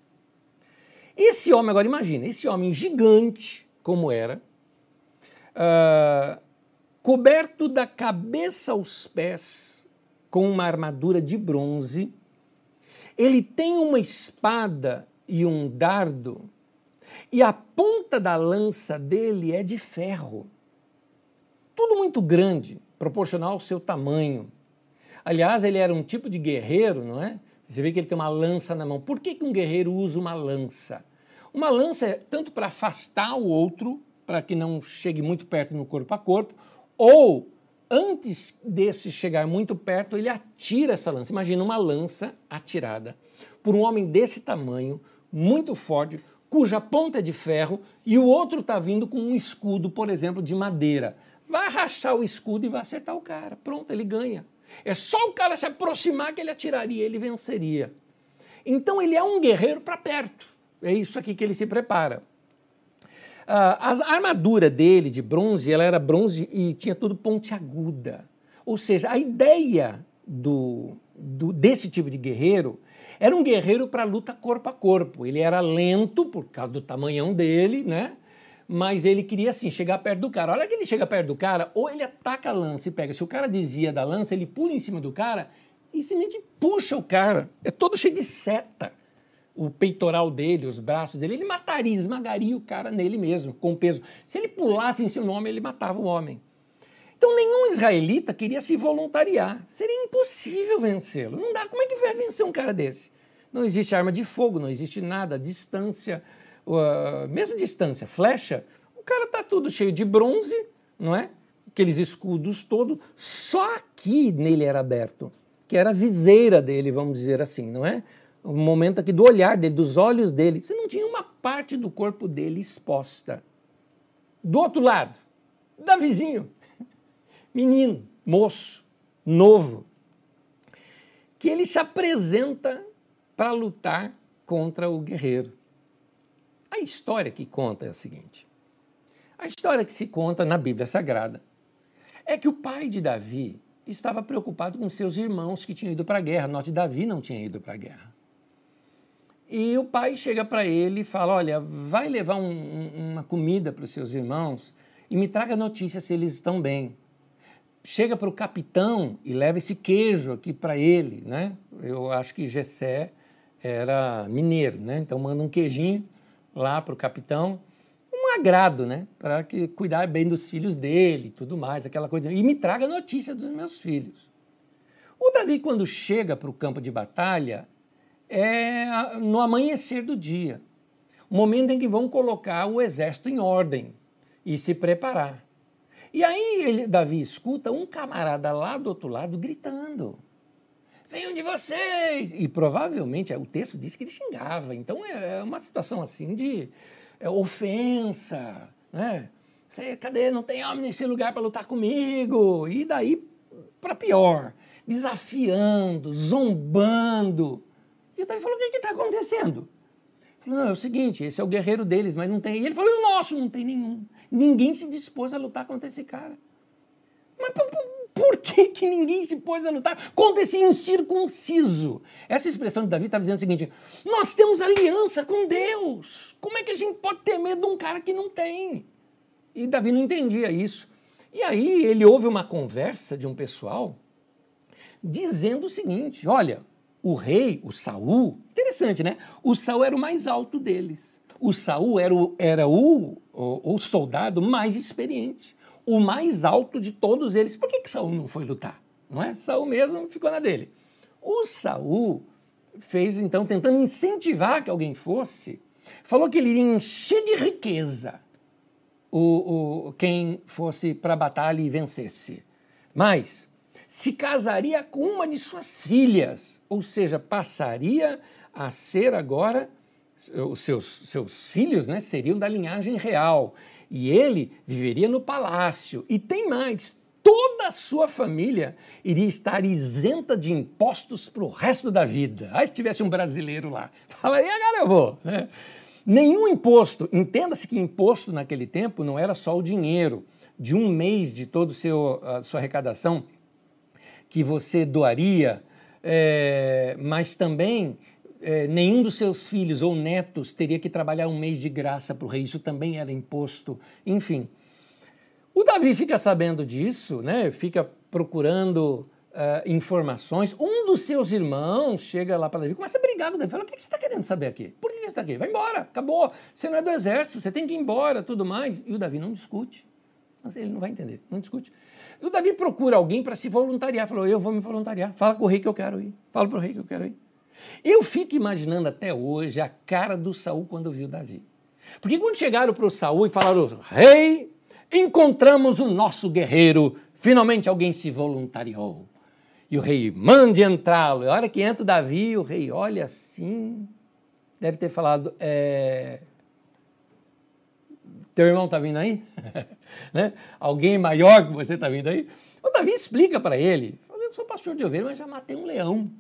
Esse homem, agora imagina, esse homem gigante, como era, uh, coberto da cabeça aos pés com uma armadura de bronze, ele tem uma espada e um dardo, e a ponta da lança dele é de ferro. Tudo muito grande, proporcional ao seu tamanho. Aliás, ele era um tipo de guerreiro, não é? Você vê que ele tem uma lança na mão. Por que, que um guerreiro usa uma lança? Uma lança é tanto para afastar o outro, para que não chegue muito perto no corpo a corpo, ou antes desse chegar muito perto, ele atira essa lança. Imagina uma lança atirada por um homem desse tamanho, muito forte, cuja ponta é de ferro, e o outro está vindo com um escudo, por exemplo, de madeira vai rachar o escudo e vai acertar o cara. Pronto, ele ganha. É só o cara se aproximar que ele atiraria, ele venceria. Então ele é um guerreiro para perto. É isso aqui que ele se prepara. Uh, a armadura dele de bronze, ela era bronze e tinha tudo pontiaguda. Ou seja, a ideia do, do desse tipo de guerreiro era um guerreiro para luta corpo a corpo. Ele era lento por causa do tamanhão dele, né? Mas ele queria assim chegar perto do cara. Olha que ele chega perto do cara, ou ele ataca a lança e pega. Se o cara desvia da lança, ele pula em cima do cara e simplesmente puxa o cara. É todo cheio de seta. o peitoral dele, os braços dele, ele mataria, esmagaria o cara nele mesmo, com peso. Se ele pulasse em seu nome, ele matava o homem. Então nenhum israelita queria se voluntariar. Seria impossível vencê-lo. Não dá. Como é que vai vencer um cara desse? Não existe arma de fogo, não existe nada, distância, uh, mesmo distância, flecha. O cara tá tudo cheio de bronze, não é? Aqueles escudos todos. Só aqui nele era aberto, que era a viseira dele, vamos dizer assim, não é? O momento aqui do olhar dele, dos olhos dele. Você não tinha uma parte do corpo dele exposta. Do outro lado, Davizinho menino, moço, novo, que ele se apresenta para lutar contra o guerreiro. A história que conta é a seguinte: a história que se conta na Bíblia Sagrada é que o pai de Davi estava preocupado com seus irmãos que tinham ido para a guerra. Note, Davi não tinha ido para a guerra. E o pai chega para ele e fala: Olha, vai levar um, uma comida para os seus irmãos e me traga notícia se eles estão bem chega para o capitão e leva esse queijo aqui para ele, né? Eu acho que Gessé era mineiro, né? Então manda um queijinho lá para o capitão, um agrado, né? Para que cuidar bem dos filhos dele, tudo mais, aquela coisa. E me traga notícia dos meus filhos. O Davi quando chega para o campo de batalha é no amanhecer do dia, o momento em que vão colocar o exército em ordem e se preparar. E aí ele, Davi escuta um camarada lá do outro lado gritando. Venham de vocês! E provavelmente o texto diz que ele xingava. Então é, é uma situação assim de é, ofensa. Né? Você, cadê? Não tem homem nesse lugar para lutar comigo. E daí para pior, desafiando, zombando. E o Davi falou: o que está acontecendo? Falou, não, é o seguinte, esse é o guerreiro deles, mas não tem. E ele falou, e o nosso? Não tem nenhum. Ninguém se dispôs a lutar contra esse cara. Mas por que, que ninguém se pôs a lutar contra esse incircunciso? Essa expressão de Davi está dizendo o seguinte: nós temos aliança com Deus. Como é que a gente pode ter medo de um cara que não tem? E Davi não entendia isso. E aí ele ouve uma conversa de um pessoal dizendo o seguinte: olha, o rei, o Saul, interessante, né? O Saul era o mais alto deles. O Saul era o, era o, o, o soldado mais experiente, o mais alto de todos eles. Por que, que Saul não foi lutar? Não é? Saul mesmo ficou na dele. O Saul fez então tentando incentivar que alguém fosse, falou que ele iria encher de riqueza o, o quem fosse para a batalha e vencesse. Mas se casaria com uma de suas filhas, ou seja, passaria a ser agora os seus, seus filhos, né, seriam da linhagem real. E ele viveria no palácio. E tem mais, toda a sua família iria estar isenta de impostos para o resto da vida. Aí se tivesse um brasileiro lá, fala aí, agora eu vou. Né? Nenhum imposto, entenda-se que imposto naquele tempo não era só o dinheiro de um mês de toda a sua arrecadação que você doaria, é, mas também é, nenhum dos seus filhos ou netos teria que trabalhar um mês de graça para o rei, isso também era imposto, enfim. O Davi fica sabendo disso, né? fica procurando uh, informações. Um dos seus irmãos chega lá para Davi, começa a brigar com Davi, fala, o que você está querendo saber aqui? Por que você está aqui? Vai embora, acabou, você não é do exército, você tem que ir embora, tudo mais. E o Davi não discute, ele não vai entender, não discute. E o Davi procura alguém para se voluntariar. Falou: Eu vou me voluntariar. Fala com o rei que eu quero ir. Fala para o rei que eu quero ir. Eu fico imaginando até hoje a cara do Saul quando viu Davi. Porque quando chegaram para o Saul e falaram: Rei, encontramos o nosso guerreiro. Finalmente alguém se voluntariou. E o rei mande entrá-lo. E a hora que entra o Davi, o rei olha assim. Deve ter falado: é, teu irmão está vindo aí? né? Alguém maior que você está vindo aí? O Davi explica para ele: Eu sou pastor de ovelha, mas já matei um leão.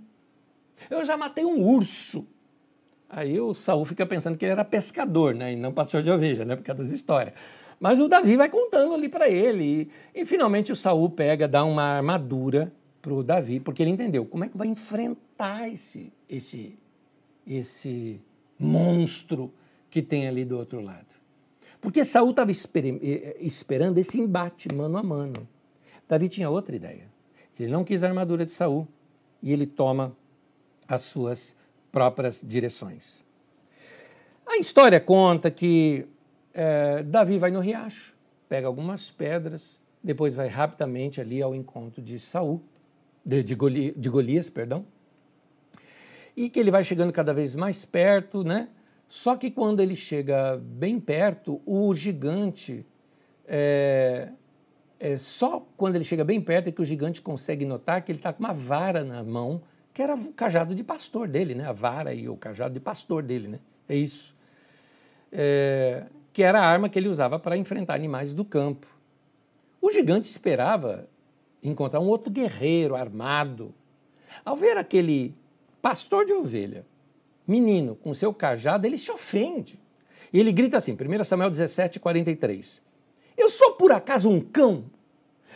Eu já matei um urso. Aí o Saul fica pensando que ele era pescador, né? E não pastor de ovelha, né? Por causa das histórias. Mas o Davi vai contando ali para ele. E, e, finalmente o Saul pega, dá uma armadura para o Davi, porque ele entendeu como é que vai enfrentar esse, esse, esse monstro que tem ali do outro lado. Porque Saul estava eh, eh, esperando esse embate mano a mano. Davi tinha outra ideia. Ele não quis a armadura de Saul e ele toma as suas próprias direções. A história conta que é, Davi vai no riacho, pega algumas pedras, depois vai rapidamente ali ao encontro de Saul, de, de, Goli, de Golias, perdão, e que ele vai chegando cada vez mais perto, né? Só que quando ele chega bem perto, o gigante é, é, só quando ele chega bem perto é que o gigante consegue notar que ele está com uma vara na mão, que era o cajado de pastor dele, né? A vara e o cajado de pastor dele, né? É isso. É, que era a arma que ele usava para enfrentar animais do campo. O gigante esperava encontrar um outro guerreiro armado. Ao ver aquele pastor de ovelha, menino, com seu cajado, ele se ofende. E ele grita assim, 1 Samuel 17, 43. Eu sou por acaso um cão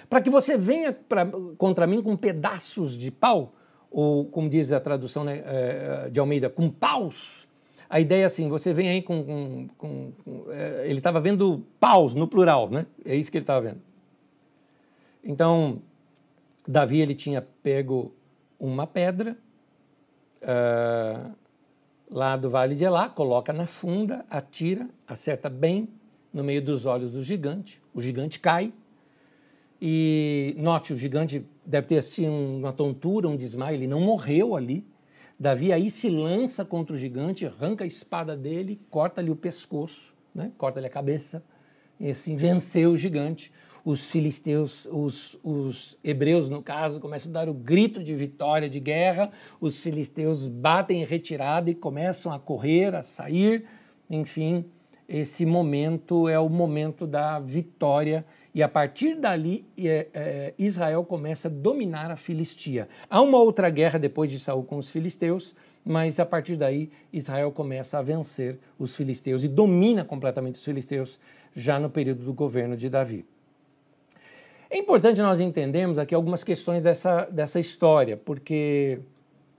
para que você venha pra, contra mim com pedaços de pau, ou como diz a tradução né, é, de Almeida, com paus. A ideia é assim, você vem aí com. com, com, com é, ele estava vendo paus no plural, né? É isso que ele estava vendo. Então, Davi ele tinha pego uma pedra uh, lá do Vale de Elá, coloca na funda, atira, acerta bem no meio dos olhos do gigante. O gigante cai. E note, o gigante deve ter assim uma tontura, um desmaio, ele não morreu ali. Davi aí se lança contra o gigante, arranca a espada dele, corta-lhe o pescoço, né? corta-lhe a cabeça, e assim venceu o gigante. Os filisteus, os, os hebreus, no caso, começam a dar o grito de vitória, de guerra. Os filisteus batem em retirada e começam a correr, a sair. Enfim, esse momento é o momento da vitória e a partir dali é, é, Israel começa a dominar a Filistia. Há uma outra guerra depois de Saul com os filisteus, mas a partir daí Israel começa a vencer os filisteus e domina completamente os filisteus já no período do governo de Davi. É importante nós entendermos aqui algumas questões dessa, dessa história, porque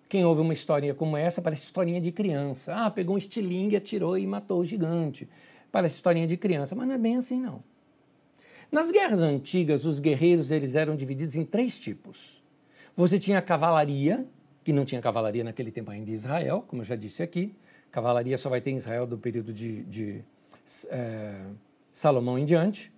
quem ouve uma historinha como essa parece historinha de criança. Ah, pegou um estilingue, atirou e matou o gigante. Parece historinha de criança, mas não é bem assim não. Nas guerras antigas, os guerreiros eles eram divididos em três tipos. Você tinha a cavalaria, que não tinha cavalaria naquele tempo ainda em Israel, como eu já disse aqui. Cavalaria só vai ter em Israel do período de, de é, Salomão em diante.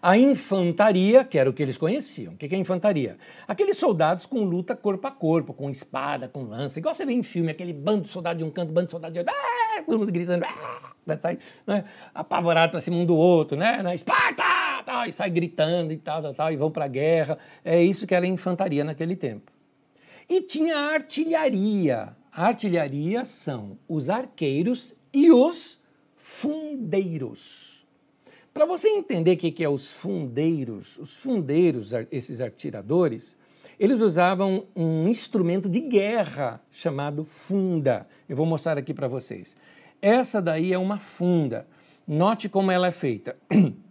A infantaria, que era o que eles conheciam. O que é infantaria? Aqueles soldados com luta corpo a corpo, com espada, com lança, igual você vê em filme, aquele bando de soldado de um canto, bando de soldado de outro, ah, todo mundo gritando, ah, sair né, apavorado para cima um do outro, né? Esparta! Tal, e sai gritando e tal, tal, tal, e vão para a guerra. É isso que era a infantaria naquele tempo. E tinha a artilharia. A artilharia são os arqueiros e os fundeiros. Para você entender o que é os fundeiros, os fundeiros, esses atiradores, eles usavam um instrumento de guerra chamado funda. Eu vou mostrar aqui para vocês. Essa daí é uma funda. Note como ela é feita.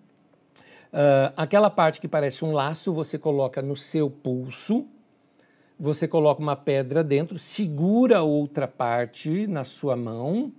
Uh, aquela parte que parece um laço, você coloca no seu pulso, você coloca uma pedra dentro, segura outra parte na sua mão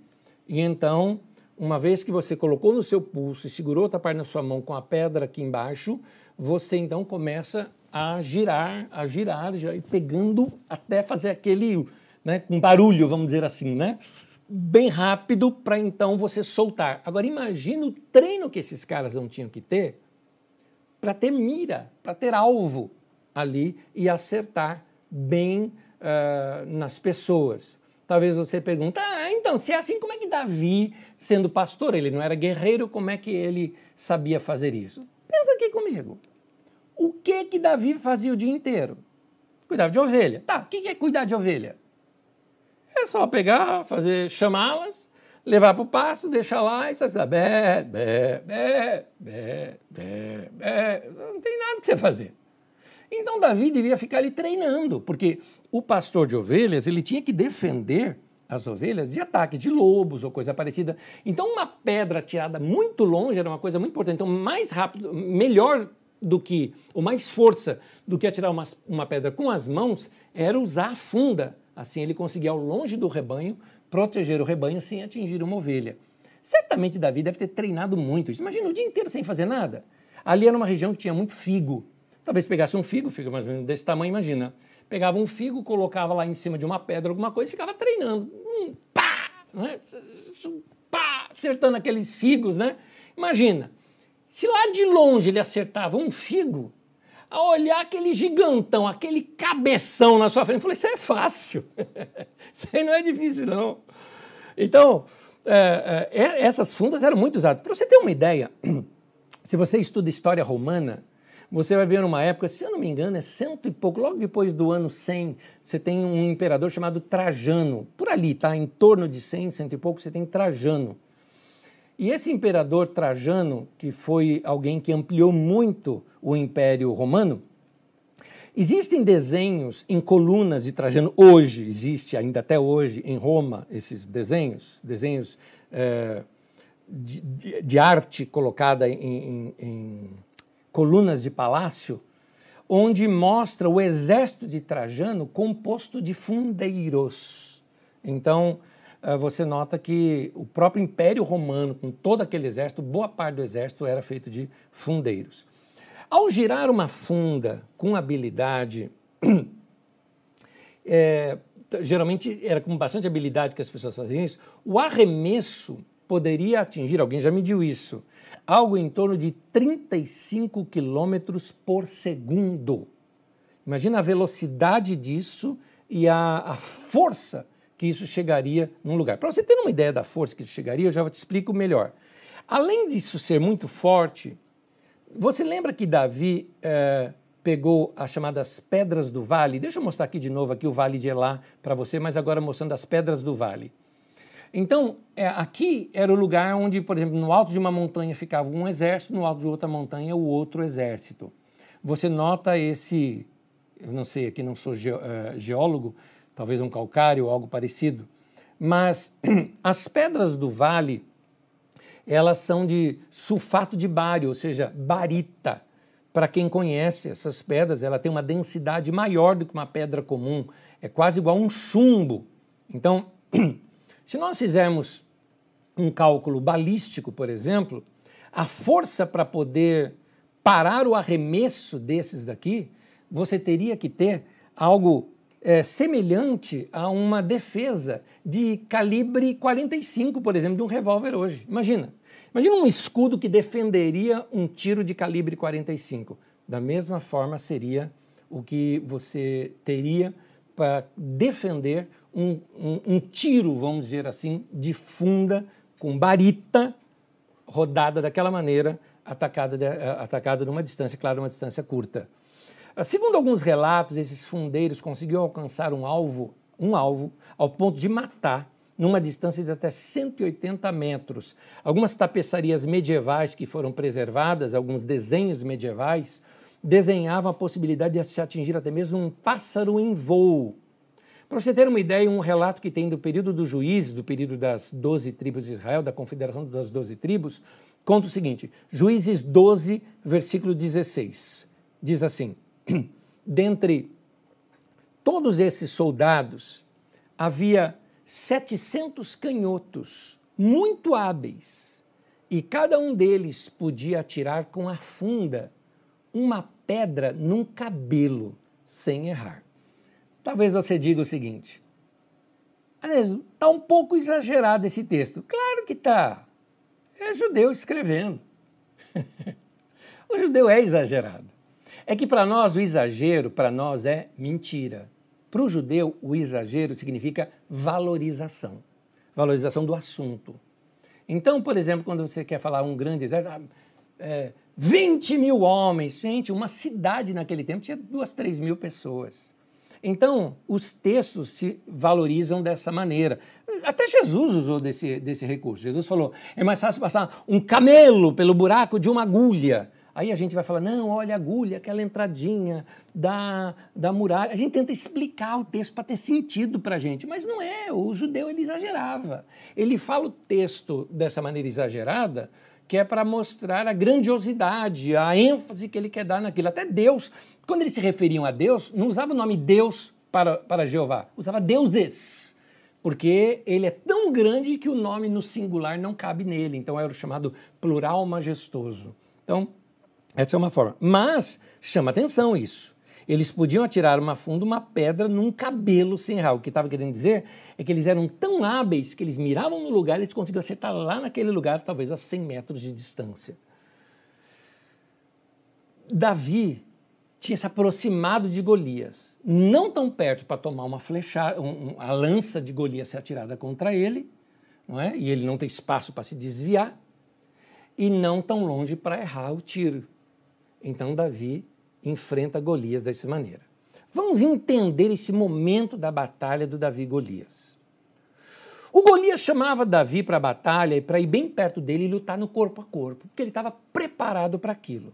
e então uma vez que você colocou no seu pulso e segurou outra parte na sua mão com a pedra aqui embaixo, você então começa a girar, a girar, já ir pegando até fazer aquele, né, com barulho, vamos dizer assim, né? Bem rápido para então você soltar. Agora imagina o treino que esses caras não tinham que ter para ter mira, para ter alvo ali e acertar bem uh, nas pessoas. Talvez você pergunte, ah, então, se é assim, como é que Davi, sendo pastor, ele não era guerreiro, como é que ele sabia fazer isso? Pensa aqui comigo. O que que Davi fazia o dia inteiro? Cuidava de ovelha. Tá, o que é cuidar de ovelha? É só pegar, fazer, chamá-las, levar para o pasto, deixar lá e só dizer, bé, bé, bé, bé, bé, bé. Não tem nada que você fazer. Então Davi devia ficar ali treinando, porque o pastor de ovelhas ele tinha que defender as ovelhas de ataque de lobos ou coisa parecida. Então uma pedra tirada muito longe era uma coisa muito importante. Então mais rápido, melhor do que, ou mais força do que atirar uma, uma pedra com as mãos, era usar a funda. Assim ele conseguia, ao longe do rebanho, proteger o rebanho sem atingir uma ovelha. Certamente Davi deve ter treinado muito isso. Imagina o dia inteiro sem fazer nada. Ali era uma região que tinha muito figo. Talvez pegasse um figo, figo mais ou menos desse tamanho, imagina. Pegava um figo, colocava lá em cima de uma pedra, alguma coisa, e ficava treinando. Um pá! Né? Pá! acertando aqueles figos, né? Imagina, se lá de longe ele acertava um figo, a olhar aquele gigantão, aquele cabeção na sua frente, eu falei, isso é fácil, isso aí não é difícil não. Então, é, é, essas fundas eram muito usadas. Para você ter uma ideia, se você estuda história romana, você vai ver numa época, se eu não me engano, é cento e pouco, logo depois do ano 100, você tem um imperador chamado Trajano. Por ali, tá? Em torno de 100, cento e pouco, você tem Trajano. E esse imperador Trajano, que foi alguém que ampliou muito o Império Romano, existem desenhos em colunas de Trajano, hoje, existe ainda até hoje em Roma esses desenhos, desenhos é, de, de, de, arte colocada em, em, em colunas de palácio, onde mostra o exército de Trajano composto de fundeiros. Então, você nota que o próprio Império Romano, com todo aquele exército, boa parte do exército era feito de fundeiros. Ao girar uma funda com habilidade, é, geralmente era com bastante habilidade que as pessoas faziam isso, o arremesso poderia atingir, alguém já mediu isso, algo em torno de 35 quilômetros por segundo. Imagina a velocidade disso e a, a força que isso chegaria num lugar. Para você ter uma ideia da força que isso chegaria, eu já te explico melhor. Além disso ser muito forte, você lembra que Davi é, pegou as chamadas pedras do vale? Deixa eu mostrar aqui de novo aqui o vale de Elá para você, mas agora mostrando as pedras do vale. Então, é, aqui era o lugar onde, por exemplo, no alto de uma montanha ficava um exército, no alto de outra montanha o outro exército. Você nota esse, eu não sei, aqui não sou ge, uh, geólogo, talvez um calcário ou algo parecido, mas as pedras do vale, elas são de sulfato de bário, ou seja, barita. Para quem conhece essas pedras, ela tem uma densidade maior do que uma pedra comum, é quase igual a um chumbo. Então, Se nós fizermos um cálculo balístico, por exemplo, a força para poder parar o arremesso desses daqui, você teria que ter algo é, semelhante a uma defesa de calibre 45, por exemplo, de um revólver hoje. Imagina. Imagina um escudo que defenderia um tiro de calibre 45. Da mesma forma seria o que você teria para defender um, um, um tiro, vamos dizer assim, de funda com barita rodada daquela maneira, atacada, de, eh, atacada numa distância, claro, uma distância curta. Ah, segundo alguns relatos, esses fundeiros conseguiram alcançar um alvo, um alvo ao ponto de matar numa distância de até 180 metros. Algumas tapeçarias medievais que foram preservadas, alguns desenhos medievais, desenhavam a possibilidade de se atingir até mesmo um pássaro em voo. Para você ter uma ideia, um relato que tem do período do juízes, do período das doze tribos de Israel, da confederação das doze tribos, conta o seguinte: Juízes 12, versículo 16. Diz assim: Dentre todos esses soldados, havia 700 canhotos, muito hábeis, e cada um deles podia atirar com a funda uma pedra num cabelo, sem errar. Talvez você diga o seguinte: está um pouco exagerado esse texto. Claro que está. É judeu escrevendo. o judeu é exagerado. É que para nós o exagero, para nós é mentira. Para o judeu, o exagero significa valorização valorização do assunto. Então, por exemplo, quando você quer falar um grande exército, é, 20 mil homens, gente, uma cidade naquele tempo tinha duas, três mil pessoas. Então, os textos se valorizam dessa maneira. Até Jesus usou desse, desse recurso. Jesus falou: é mais fácil passar um camelo pelo buraco de uma agulha. Aí a gente vai falar: não, olha a agulha, aquela entradinha da, da muralha. A gente tenta explicar o texto para ter sentido para a gente, mas não é. O judeu ele exagerava. Ele fala o texto dessa maneira exagerada que é para mostrar a grandiosidade, a ênfase que ele quer dar naquilo. Até Deus, quando eles se referiam a Deus, não usava o nome Deus para, para Jeová, usava deuses, porque ele é tão grande que o nome no singular não cabe nele. Então era o chamado plural majestoso. Então, essa é uma forma. Mas chama atenção isso. Eles podiam atirar uma funda, uma pedra num cabelo sem errar. O que estava querendo dizer é que eles eram tão hábeis que eles miravam no lugar e eles conseguiam acertar lá naquele lugar, talvez a 100 metros de distância. Davi tinha se aproximado de Golias, não tão perto para tomar uma flechada, um, a lança de Golias ser atirada contra ele, não é? e ele não tem espaço para se desviar, e não tão longe para errar o tiro. Então Davi enfrenta Golias dessa maneira. Vamos entender esse momento da batalha do Davi e Golias. O Golias chamava Davi para a batalha e para ir bem perto dele e lutar no corpo a corpo, porque ele estava preparado para aquilo.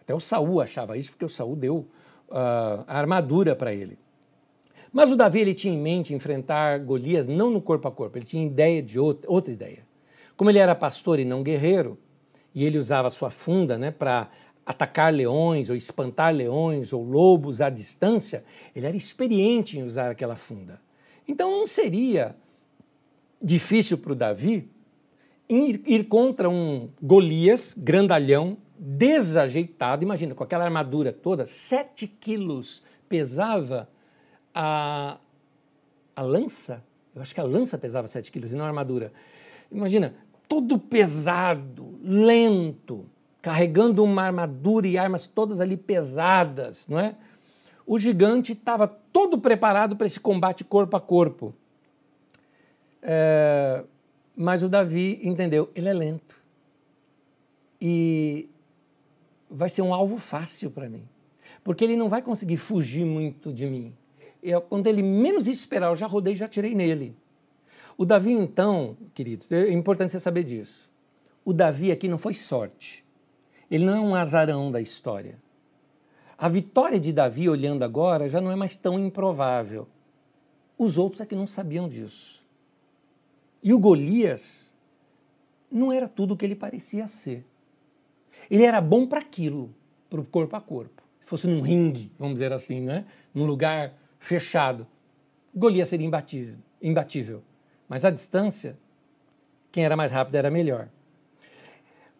Até o Saul achava isso, porque o Saul deu uh, a armadura para ele. Mas o Davi ele tinha em mente enfrentar Golias não no corpo a corpo, ele tinha ideia de outra, outra ideia. Como ele era pastor e não guerreiro, e ele usava sua funda né, para atacar leões ou espantar leões ou lobos à distância, ele era experiente em usar aquela funda. Então não seria difícil para o Davi ir, ir contra um Golias grandalhão, desajeitado, imagina, com aquela armadura toda, 7 quilos pesava a, a lança, eu acho que a lança pesava 7 quilos e não a armadura. Imagina, todo pesado, lento, carregando uma armadura e armas todas ali pesadas, não é? O gigante estava todo preparado para esse combate corpo a corpo. É, mas o Davi entendeu, ele é lento. E vai ser um alvo fácil para mim, porque ele não vai conseguir fugir muito de mim. Eu, quando ele menos esperar, eu já rodei, já tirei nele. O Davi, então, queridos, é importante você saber disso. O Davi aqui não foi sorte. Ele não é um azarão da história. A vitória de Davi, olhando agora, já não é mais tão improvável. Os outros é que não sabiam disso. E o Golias não era tudo o que ele parecia ser. Ele era bom para aquilo, para o corpo a corpo. Se fosse num ringue, vamos dizer assim, né? num lugar fechado, Golias seria imbatível. imbatível. Mas à distância, quem era mais rápido era melhor.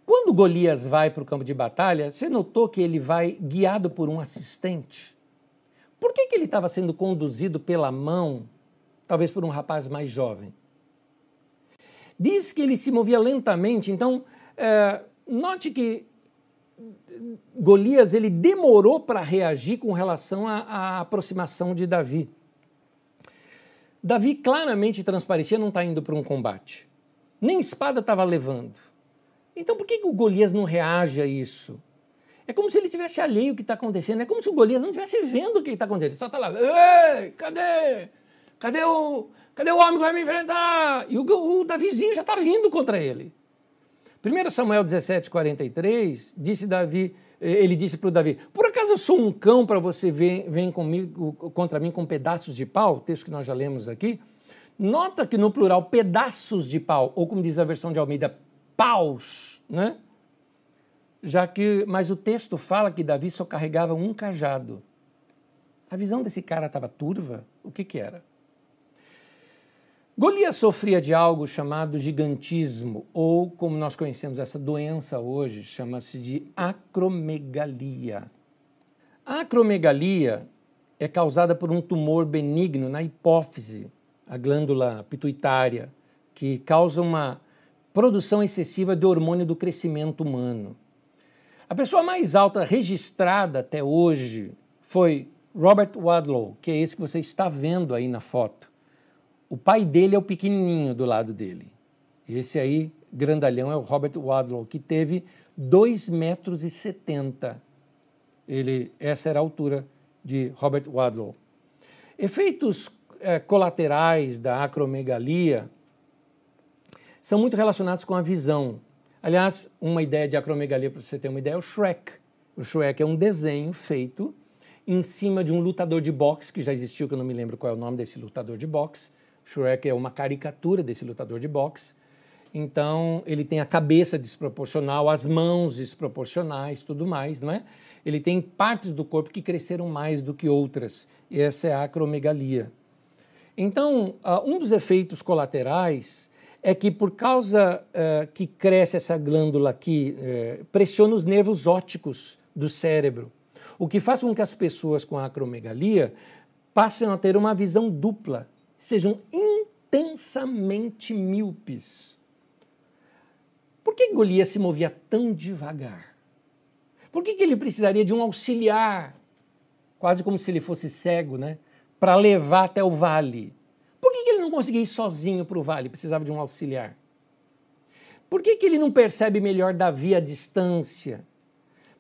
Quando Golias vai para o campo de batalha, você notou que ele vai guiado por um assistente? Por que, que ele estava sendo conduzido pela mão, talvez por um rapaz mais jovem? Diz que ele se movia lentamente, então é, Note que Golias ele demorou para reagir com relação à, aproximação de Davi. Davi claramente transparecia não está indo para um combate. Nem espada estava levando. Então por que, que o Golias não reage a isso? É como se ele tivesse alheio o que está acontecendo. É como se o Golias não estivesse vendo o que está acontecendo. Ele só está lá, ei, cadê? Cadê o, cadê o homem que vai me enfrentar? E o, o Davizinho já está vindo contra ele. 1 Samuel 17, 43, disse Davi, eh, ele disse para o Davi: Por acaso eu sou um cão para você vir, vem comigo contra mim com pedaços de pau? Texto que nós já lemos aqui. Nota que no plural, pedaços de pau, ou como diz a versão de Almeida, paus, né? Já que, mas o texto fala que Davi só carregava um cajado. A visão desse cara estava turva? O que que era? Golias sofria de algo chamado gigantismo, ou como nós conhecemos essa doença hoje, chama-se de acromegalia. A acromegalia é causada por um tumor benigno na hipófise, a glândula pituitária, que causa uma produção excessiva de hormônio do crescimento humano. A pessoa mais alta registrada até hoje foi Robert Wadlow, que é esse que você está vendo aí na foto. O pai dele é o pequenininho do lado dele. Esse aí, grandalhão, é o Robert Wadlow, que teve 2,70 metros. E Ele, essa era a altura de Robert Wadlow. Efeitos é, colaterais da acromegalia são muito relacionados com a visão. Aliás, uma ideia de acromegalia, para você ter uma ideia, é o Shrek. O Shrek é um desenho feito em cima de um lutador de boxe, que já existiu, que eu não me lembro qual é o nome desse lutador de boxe, Shrek é uma caricatura desse lutador de boxe. Então, ele tem a cabeça desproporcional, as mãos desproporcionais, tudo mais, não é? Ele tem partes do corpo que cresceram mais do que outras. E essa é a acromegalia. Então, uh, um dos efeitos colaterais é que por causa uh, que cresce essa glândula aqui, uh, pressiona os nervos ópticos do cérebro. o que faz com que as pessoas com acromegalia passem a ter uma visão dupla, sejam intensamente míopes. Por que Golias se movia tão devagar? Por que, que ele precisaria de um auxiliar, quase como se ele fosse cego, né? Para levar até o vale? Que, ele não conseguia ir sozinho para o vale? Precisava de um auxiliar. Por que, que ele não percebe melhor Davi à distância?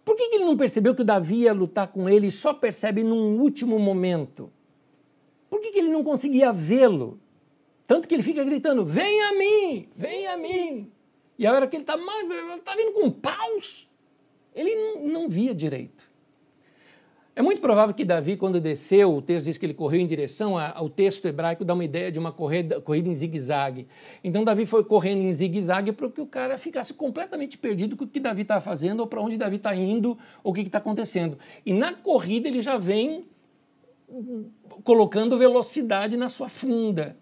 Por que, que ele não percebeu que o Davi ia lutar com ele e só percebe num último momento? Por que, que ele não conseguia vê-lo? Tanto que ele fica gritando: Vem a mim, vem a mim. E a hora que ele está tá vindo com paus, ele não via direito. É muito provável que Davi, quando desceu, o texto diz que ele correu em direção ao texto hebraico, dá uma ideia de uma corrida, corrida em zigue-zague. Então Davi foi correndo em zigue-zague para que o cara ficasse completamente perdido com o que Davi está fazendo, ou para onde Davi está indo, ou o que está acontecendo. E na corrida ele já vem colocando velocidade na sua funda.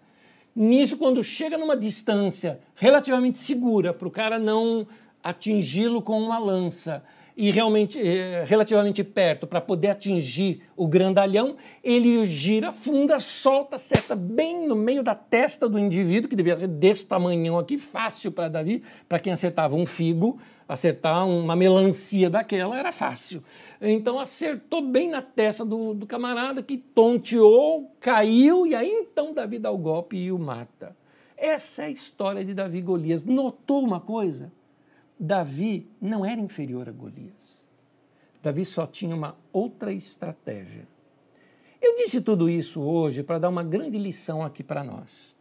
Nisso, quando chega numa distância relativamente segura para o cara não atingi-lo com uma lança, e realmente é, relativamente perto para poder atingir o grandalhão, ele gira, funda, solta, acerta bem no meio da testa do indivíduo, que devia ser desse tamanhão aqui, fácil para Davi, para quem acertava um figo, acertar uma melancia daquela era fácil. Então acertou bem na testa do, do camarada, que tonteou, caiu, e aí então Davi dá o golpe e o mata. Essa é a história de Davi Golias. Notou uma coisa? Davi não era inferior a Golias. Davi só tinha uma outra estratégia. Eu disse tudo isso hoje para dar uma grande lição aqui para nós.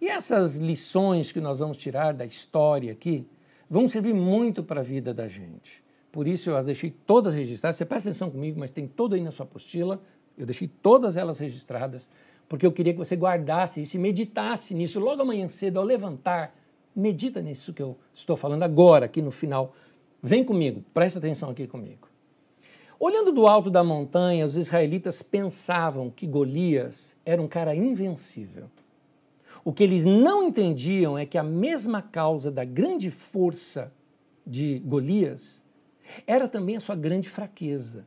E essas lições que nós vamos tirar da história aqui vão servir muito para a vida da gente. Por isso eu as deixei todas registradas. Você presta atenção comigo, mas tem toda aí na sua apostila. Eu deixei todas elas registradas, porque eu queria que você guardasse isso e meditasse nisso logo amanhã cedo, ao levantar, medita nisso que eu estou falando agora, aqui no final. Vem comigo, presta atenção aqui comigo. Olhando do alto da montanha, os israelitas pensavam que Golias era um cara invencível. O que eles não entendiam é que a mesma causa da grande força de Golias era também a sua grande fraqueza.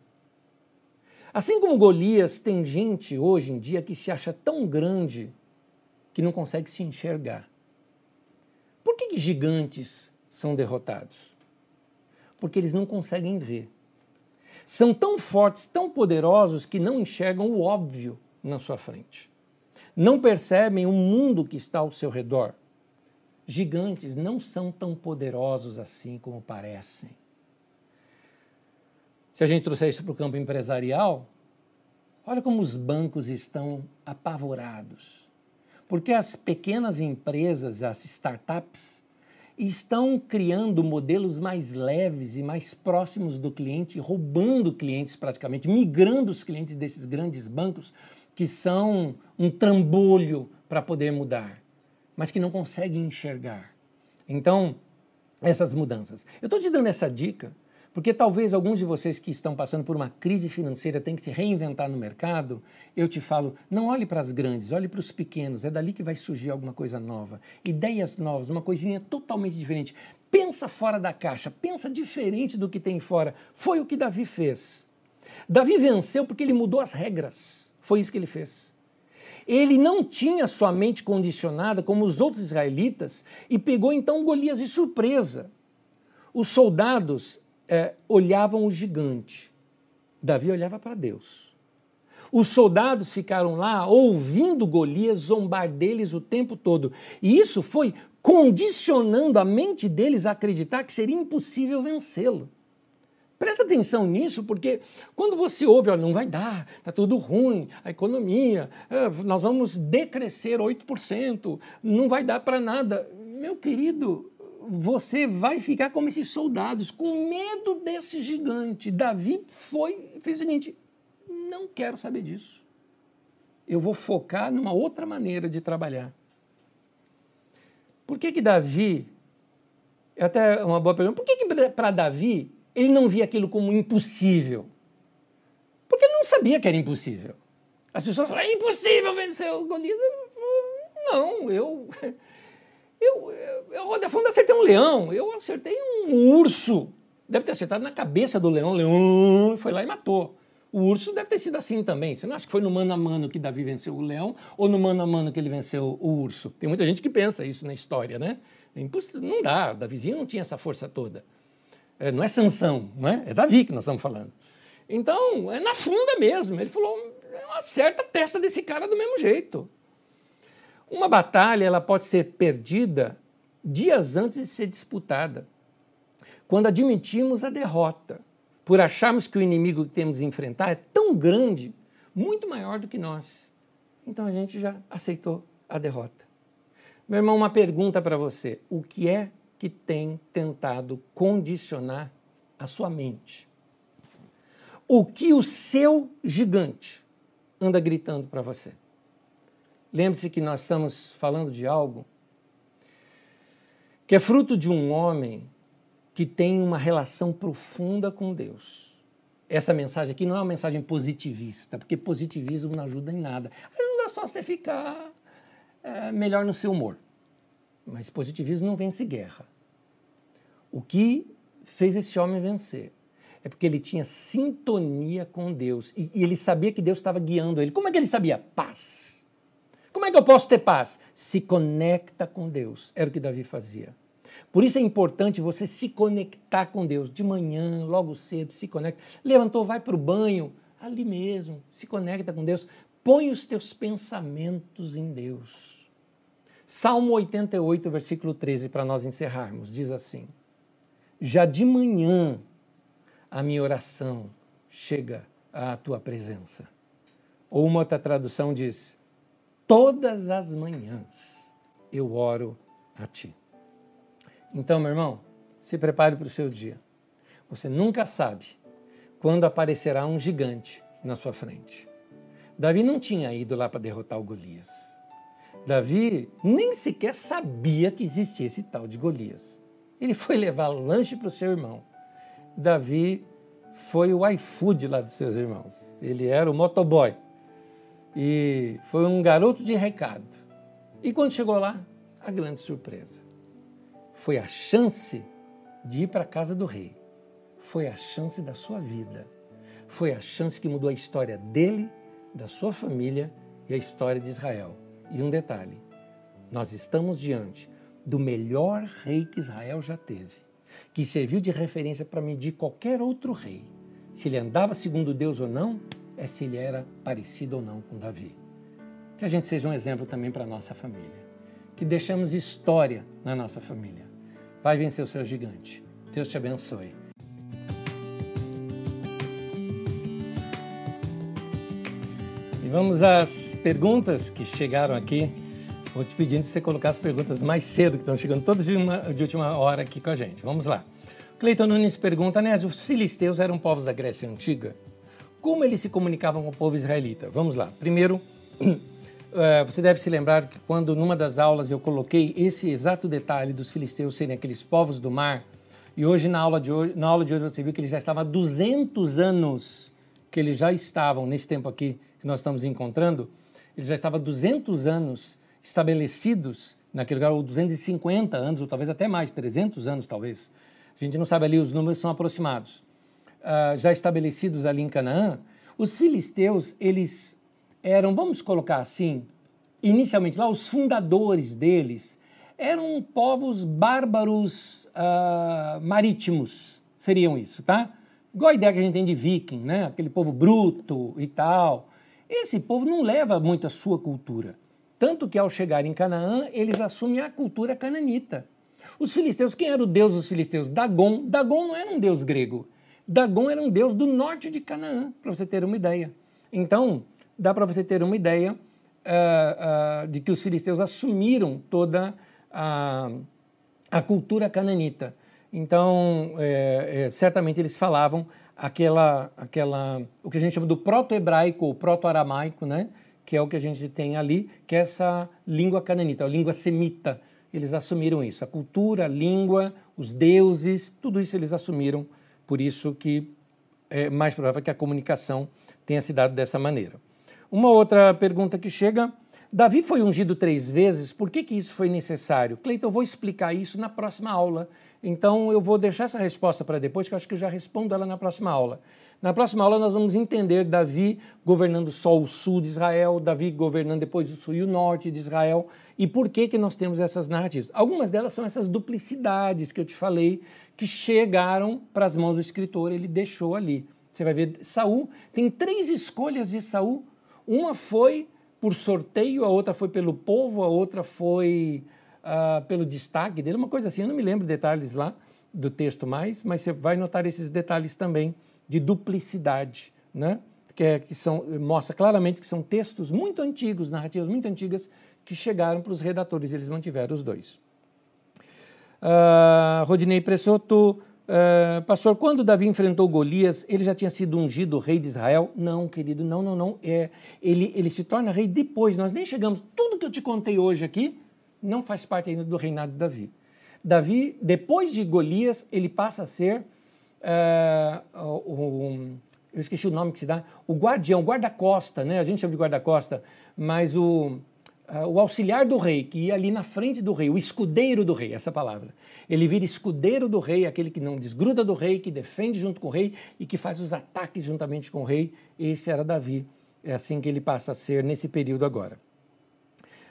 Assim como Golias, tem gente hoje em dia que se acha tão grande que não consegue se enxergar. Que, que gigantes são derrotados? Porque eles não conseguem ver. São tão fortes, tão poderosos que não enxergam o óbvio na sua frente. Não percebem o mundo que está ao seu redor. Gigantes não são tão poderosos assim como parecem. Se a gente trouxer isso para o campo empresarial, olha como os bancos estão apavorados porque as pequenas empresas, as startups, estão criando modelos mais leves e mais próximos do cliente, roubando clientes praticamente, migrando os clientes desses grandes bancos que são um trambolho para poder mudar, mas que não conseguem enxergar. Então, essas mudanças. Eu estou te dando essa dica porque talvez alguns de vocês que estão passando por uma crise financeira tenham que se reinventar no mercado. Eu te falo, não olhe para as grandes, olhe para os pequenos. É dali que vai surgir alguma coisa nova. Ideias novas, uma coisinha totalmente diferente. Pensa fora da caixa, pensa diferente do que tem fora. Foi o que Davi fez. Davi venceu porque ele mudou as regras. Foi isso que ele fez. Ele não tinha sua mente condicionada como os outros israelitas e pegou então Golias de surpresa. Os soldados é, olhavam o gigante. Davi olhava para Deus. Os soldados ficaram lá ouvindo Golias zombar deles o tempo todo. E isso foi condicionando a mente deles a acreditar que seria impossível vencê-lo. Presta atenção nisso, porque quando você ouve, olha, não vai dar, está tudo ruim, a economia, é, nós vamos decrescer 8%, não vai dar para nada. Meu querido, você vai ficar como esses soldados, com medo desse gigante. Davi foi fez o seguinte: não quero saber disso. Eu vou focar numa outra maneira de trabalhar. Por que que Davi, é até uma boa pergunta, por que, que para Davi ele não via aquilo como impossível? Porque ele não sabia que era impossível. As pessoas falam, é impossível vencer o Golias. Não, eu eu, eu, eu da fundo acertei um leão, eu acertei um urso. deve ter acertado na cabeça do leão, o leão foi lá e matou. O urso deve ter sido assim também. Você não acha que foi no mano a mano que Davi venceu o leão ou no mano a mano que ele venceu o urso? Tem muita gente que pensa isso na história, né? É não dá, Davizinho não tinha essa força toda. É, não é Sansão, não é? É Davi que nós estamos falando. Então, é na funda mesmo. Ele falou, acerta a testa desse cara do mesmo jeito. Uma batalha ela pode ser perdida dias antes de ser disputada. Quando admitimos a derrota, por acharmos que o inimigo que temos que enfrentar é tão grande, muito maior do que nós. Então a gente já aceitou a derrota. Meu irmão, uma pergunta para você: o que é que tem tentado condicionar a sua mente? O que o seu gigante anda gritando para você? Lembre-se que nós estamos falando de algo que é fruto de um homem que tem uma relação profunda com Deus. Essa mensagem aqui não é uma mensagem positivista, porque positivismo não ajuda em nada. Ajuda só você ficar é, melhor no seu humor. Mas positivismo não vence guerra. O que fez esse homem vencer é porque ele tinha sintonia com Deus e, e ele sabia que Deus estava guiando ele. Como é que ele sabia? Paz. Como é que eu posso ter paz? Se conecta com Deus. Era o que Davi fazia. Por isso é importante você se conectar com Deus. De manhã, logo cedo, se conecta. Levantou, vai para o banho, ali mesmo, se conecta com Deus. Põe os teus pensamentos em Deus. Salmo 88, versículo 13, para nós encerrarmos, diz assim: Já de manhã a minha oração chega à tua presença. Ou uma outra tradução diz: todas as manhãs eu oro a ti. Então, meu irmão, se prepare para o seu dia. Você nunca sabe quando aparecerá um gigante na sua frente. Davi não tinha ido lá para derrotar o Golias. Davi nem sequer sabia que existia esse tal de Golias. Ele foi levar lanche para o seu irmão. Davi foi o iFood lá dos seus irmãos. Ele era o motoboy e foi um garoto de recado. E quando chegou lá, a grande surpresa. Foi a chance de ir para a casa do rei. Foi a chance da sua vida. Foi a chance que mudou a história dele, da sua família e a história de Israel. E um detalhe: nós estamos diante do melhor rei que Israel já teve, que serviu de referência para medir qualquer outro rei. Se ele andava segundo Deus ou não, é se ele era parecido ou não com Davi. Que a gente seja um exemplo também para a nossa família. Que deixamos história na nossa família. Vai vencer o seu gigante. Deus te abençoe. E vamos às perguntas que chegaram aqui. Vou te pedindo para você colocar as perguntas mais cedo, que estão chegando todas de, uma, de última hora aqui com a gente. Vamos lá. Cleiton Nunes pergunta, né? Os filisteus eram povos da Grécia Antiga? Como eles se comunicavam com o povo israelita? Vamos lá. Primeiro, eh, você deve se lembrar que quando numa das aulas eu coloquei esse exato detalhe dos filisteus serem aqueles povos do mar, e hoje na aula de hoje, na aula de hoje você viu que eles já estavam há 200 anos que eles já estavam nesse tempo aqui que nós estamos encontrando, eles já estavam há 200 anos estabelecidos naquele lugar, ou 250 anos, ou talvez até mais, 300 anos talvez. A gente não sabe ali, os números são aproximados uh, já estabelecidos ali em Canaã, os filisteus, eles eram, vamos colocar assim, inicialmente lá, os fundadores deles eram povos bárbaros uh, marítimos, seriam isso, tá? Igual a ideia que a gente tem de viking, né? Aquele povo bruto e tal. Esse povo não leva muito a sua cultura. Tanto que ao chegar em Canaã, eles assumem a cultura cananita. Os filisteus, quem era o deus dos filisteus? Dagon. Dagon não era um deus grego. Dagon era um deus do norte de Canaã, para você ter uma ideia. Então, dá para você ter uma ideia uh, uh, de que os filisteus assumiram toda a, a cultura cananita. Então, é, é, certamente eles falavam aquela, aquela, o que a gente chama do proto-hebraico ou proto-aramaico, né? que é o que a gente tem ali, que é essa língua cananita, a língua semita. Eles assumiram isso, a cultura, a língua, os deuses, tudo isso eles assumiram por isso que é mais provável que a comunicação tenha se dado dessa maneira. Uma outra pergunta que chega, Davi foi ungido três vezes, por que, que isso foi necessário? Cleiton, eu vou explicar isso na próxima aula. Então eu vou deixar essa resposta para depois, que eu acho que eu já respondo ela na próxima aula. Na próxima aula nós vamos entender Davi governando só o sul de Israel, Davi governando depois o sul e o norte de Israel, e por que, que nós temos essas narrativas. Algumas delas são essas duplicidades que eu te falei, que chegaram para as mãos do escritor, ele deixou ali. Você vai ver, Saul tem três escolhas de Saul. Uma foi por sorteio, a outra foi pelo povo, a outra foi uh, pelo destaque dele, uma coisa assim. Eu não me lembro detalhes lá do texto mais, mas você vai notar esses detalhes também de duplicidade, né? Que, é, que são, mostra claramente que são textos muito antigos, narrativas muito antigas, que chegaram para os redatores, eles mantiveram os dois. Uh, Rodinei Pressoto, uh, pastor, quando Davi enfrentou Golias, ele já tinha sido ungido rei de Israel? Não, querido, não, não, não. É, ele, ele se torna rei depois, nós nem chegamos. Tudo que eu te contei hoje aqui não faz parte ainda do reinado de Davi. Davi, depois de Golias, ele passa a ser uh, o, eu esqueci o nome que se dá, o guardião, guarda-costa, né? A gente chama de guarda-costa, mas o, uh, o auxiliar do rei, que ia ali na frente do rei, o escudeiro do rei, essa palavra. Ele vira escudeiro do rei, aquele que não desgruda do rei, que defende junto com o rei e que faz os ataques juntamente com o rei. Esse era Davi. É assim que ele passa a ser nesse período agora.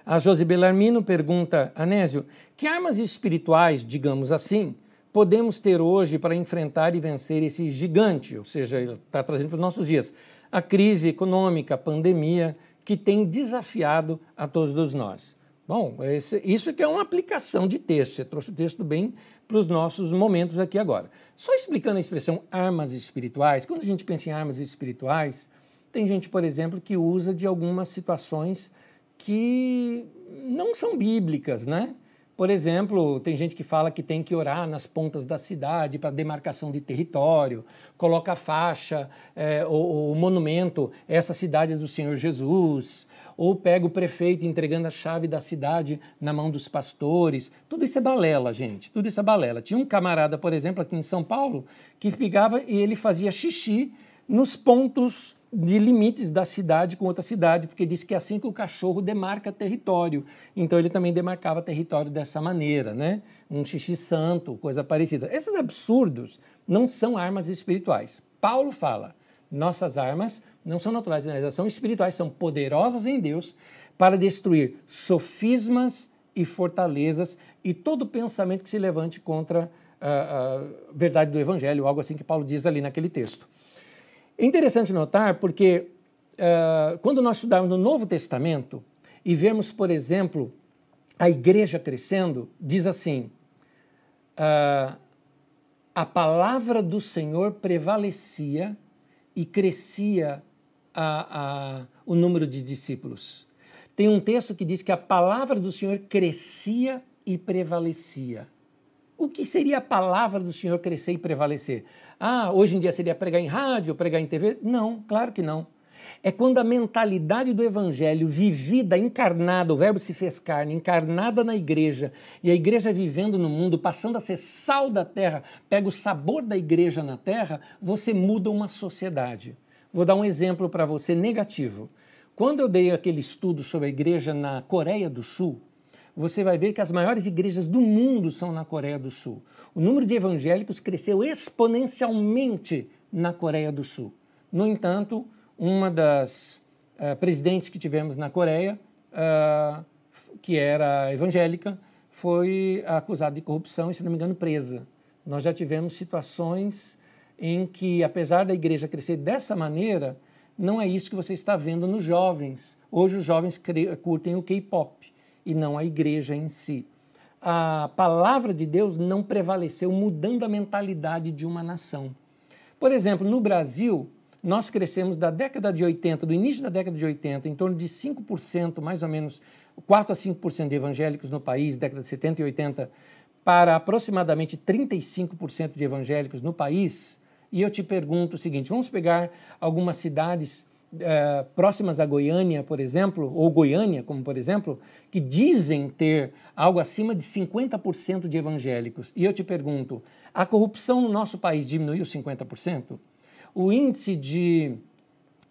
A Josi Bellarmino pergunta, Anésio, que armas espirituais, digamos assim, podemos ter hoje para enfrentar e vencer esse gigante, ou seja, ele está trazendo para os nossos dias, a crise econômica, a pandemia, que tem desafiado a todos nós. Bom, esse, isso que é uma aplicação de texto, você trouxe o texto bem para os nossos momentos aqui agora. Só explicando a expressão armas espirituais, quando a gente pensa em armas espirituais, tem gente, por exemplo, que usa de algumas situações que não são bíblicas, né? Por exemplo, tem gente que fala que tem que orar nas pontas da cidade para demarcação de território, coloca faixa, é, o, o monumento, essa cidade é do Senhor Jesus, ou pega o prefeito entregando a chave da cidade na mão dos pastores. Tudo isso é balela, gente. Tudo isso é balela. Tinha um camarada, por exemplo, aqui em São Paulo, que pegava e ele fazia xixi nos pontos de limites da cidade com outra cidade, porque diz que é assim que o cachorro demarca território. Então ele também demarcava território dessa maneira, né? Um xixi santo, coisa parecida. Esses absurdos não são armas espirituais. Paulo fala: nossas armas não são naturais, elas são espirituais, são poderosas em Deus para destruir sofismas e fortalezas e todo pensamento que se levante contra a, a verdade do evangelho, algo assim que Paulo diz ali naquele texto. É interessante notar porque uh, quando nós estudarmos no Novo Testamento e vemos, por exemplo, a igreja crescendo, diz assim: uh, a palavra do Senhor prevalecia e crescia a, a, o número de discípulos. Tem um texto que diz que a palavra do Senhor crescia e prevalecia. O que seria a palavra do Senhor crescer e prevalecer? Ah, hoje em dia seria pregar em rádio, pregar em TV? Não, claro que não. É quando a mentalidade do evangelho vivida, encarnada, o verbo se fez carne, encarnada na igreja, e a igreja vivendo no mundo, passando a ser sal da terra, pega o sabor da igreja na terra, você muda uma sociedade. Vou dar um exemplo para você negativo. Quando eu dei aquele estudo sobre a igreja na Coreia do Sul, você vai ver que as maiores igrejas do mundo são na Coreia do Sul. O número de evangélicos cresceu exponencialmente na Coreia do Sul. No entanto, uma das uh, presidentes que tivemos na Coreia, uh, que era evangélica, foi acusada de corrupção e, se não me engano, presa. Nós já tivemos situações em que, apesar da igreja crescer dessa maneira, não é isso que você está vendo nos jovens. Hoje os jovens curtem o K-pop e não a igreja em si. A palavra de Deus não prevaleceu mudando a mentalidade de uma nação. Por exemplo, no Brasil, nós crescemos da década de 80, do início da década de 80, em torno de 5%, mais ou menos 4 a 5% de evangélicos no país, década de 70 e 80, para aproximadamente 35% de evangélicos no país. E eu te pergunto o seguinte: vamos pegar algumas cidades é, próximas a Goiânia, por exemplo, ou Goiânia, como por exemplo, que dizem ter algo acima de 50% de evangélicos. E eu te pergunto, a corrupção no nosso país diminuiu 50%? O índice de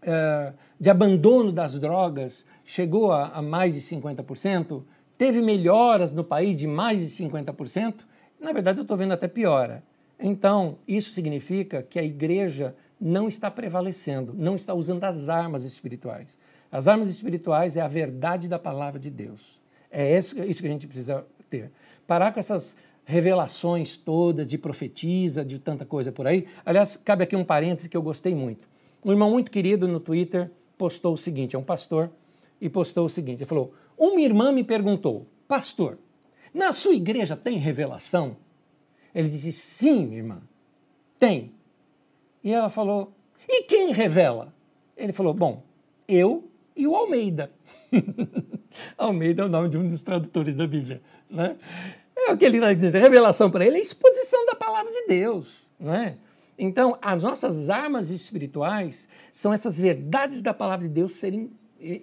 uh, de abandono das drogas chegou a, a mais de 50%, teve melhoras no país de mais de 50%, na verdade eu estou vendo até piora. Então, isso significa que a igreja não está prevalecendo, não está usando as armas espirituais. As armas espirituais é a verdade da palavra de Deus. É isso, que a gente precisa ter. Parar com essas revelações todas de profetiza, de tanta coisa por aí. Aliás, cabe aqui um parêntese que eu gostei muito. Um irmão muito querido no Twitter postou o seguinte: é um pastor, e postou o seguinte: ele falou, uma irmã me perguntou, pastor, na sua igreja tem revelação? Ele disse, sim, irmã, tem. E ela falou, e quem revela? Ele falou, bom, eu e o Almeida. Almeida é o nome de um dos tradutores da Bíblia. Né? É o que ele revelação para ele é exposição da palavra de Deus. Não é? Então, as nossas armas espirituais são essas verdades da palavra de Deus serem, eh,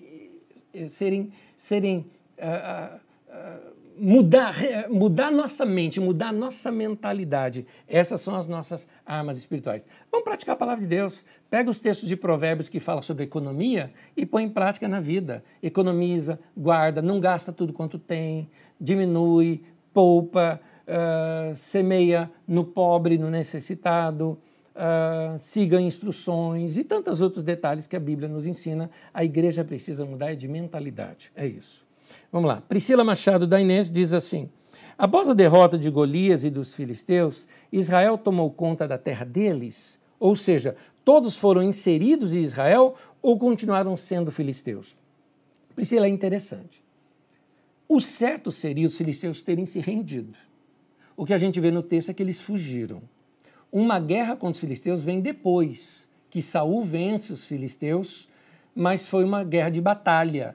eh, serem, serem uh, uh, mudar, mudar nossa mente, mudar nossa mentalidade. Essas são as nossas armas espirituais. Vamos praticar a palavra de Deus. Pega os textos de provérbios que falam sobre economia e põe em prática na vida. Economiza, guarda, não gasta tudo quanto tem, diminui, poupa, uh, semeia no pobre, no necessitado, uh, siga instruções e tantos outros detalhes que a Bíblia nos ensina. A igreja precisa mudar de mentalidade. É isso. Vamos lá. Priscila Machado da Inês diz assim: Após a derrota de Golias e dos filisteus, Israel tomou conta da terra deles? Ou seja, todos foram inseridos em Israel ou continuaram sendo filisteus? Priscila é interessante. O certo seria os filisteus terem se rendido. O que a gente vê no texto é que eles fugiram. Uma guerra contra os filisteus vem depois que Saul vence os filisteus, mas foi uma guerra de batalha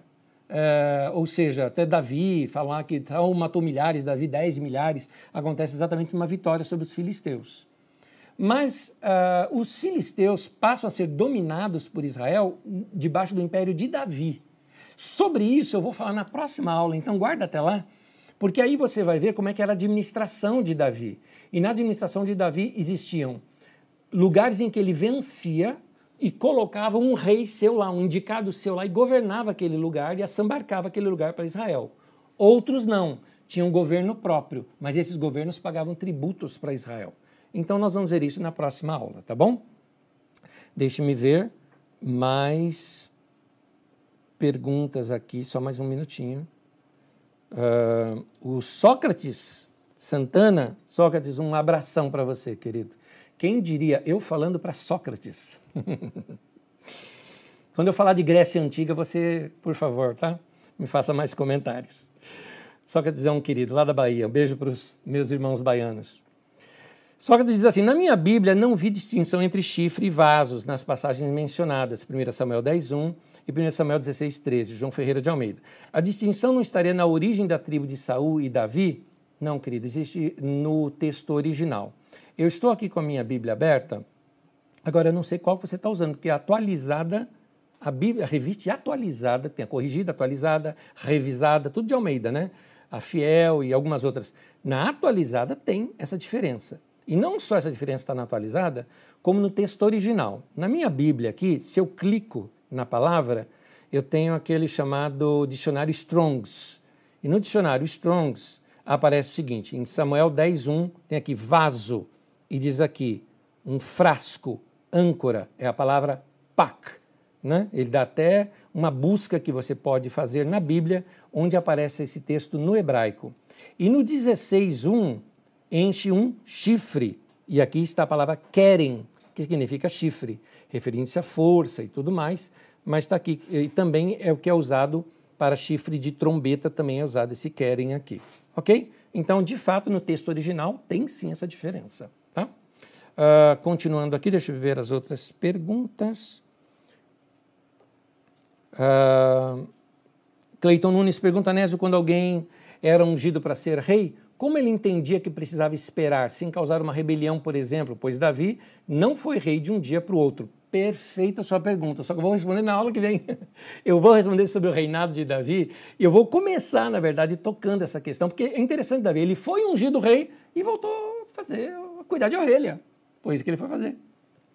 é, ou seja, até Davi, falar que Saul matou milhares, Davi dez milhares, acontece exatamente uma vitória sobre os filisteus. Mas uh, os filisteus passam a ser dominados por Israel debaixo do império de Davi. Sobre isso eu vou falar na próxima aula, então guarda até lá, porque aí você vai ver como é que era a administração de Davi. E na administração de Davi existiam lugares em que ele vencia e colocava um rei seu lá, um indicado seu lá, e governava aquele lugar e assambarcava aquele lugar para Israel. Outros não, tinham um governo próprio, mas esses governos pagavam tributos para Israel. Então nós vamos ver isso na próxima aula, tá bom? Deixe-me ver mais perguntas aqui, só mais um minutinho. Uh, o Sócrates Santana, Sócrates, um abração para você, querido. Quem diria eu falando para Sócrates? Quando eu falar de Grécia Antiga, você, por favor, tá? Me faça mais comentários. Sócrates é um querido lá da Bahia. Um beijo para os meus irmãos baianos. Sócrates diz assim: Na minha Bíblia não vi distinção entre chifre e vasos nas passagens mencionadas, 1 Samuel 10, 1 e 1 Samuel 16, 13, João Ferreira de Almeida. A distinção não estaria na origem da tribo de Saul e Davi? Não, querido, existe no texto original. Eu estou aqui com a minha Bíblia aberta, agora eu não sei qual você está usando, porque é atualizada, a, Bíblia, a revista é atualizada, tem a corrigida, atualizada, revisada, tudo de Almeida, né? A Fiel e algumas outras. Na atualizada tem essa diferença. E não só essa diferença está na atualizada, como no texto original. Na minha Bíblia aqui, se eu clico na palavra, eu tenho aquele chamado dicionário Strongs. E no dicionário Strongs aparece o seguinte: em Samuel 10:1 tem aqui vaso e diz aqui um frasco, âncora, é a palavra pak. Né? Ele dá até uma busca que você pode fazer na Bíblia, onde aparece esse texto no hebraico. E no 16.1 enche um chifre, e aqui está a palavra querem, que significa chifre, referindo-se à força e tudo mais, mas está aqui, e também é o que é usado para chifre de trombeta, também é usado esse querem aqui, ok? Então, de fato, no texto original tem sim essa diferença. Uh, continuando aqui, deixa eu ver as outras perguntas. Uh, Cleiton Nunes pergunta, Nésio, quando alguém era ungido para ser rei, como ele entendia que precisava esperar, sem causar uma rebelião, por exemplo? Pois Davi não foi rei de um dia para o outro. Perfeita sua pergunta, só que eu vou responder na aula que vem. Eu vou responder sobre o reinado de Davi e eu vou começar, na verdade, tocando essa questão, porque é interessante, Davi, ele foi ungido rei e voltou a fazer, a cuidar de orelha. Foi isso que ele foi fazer.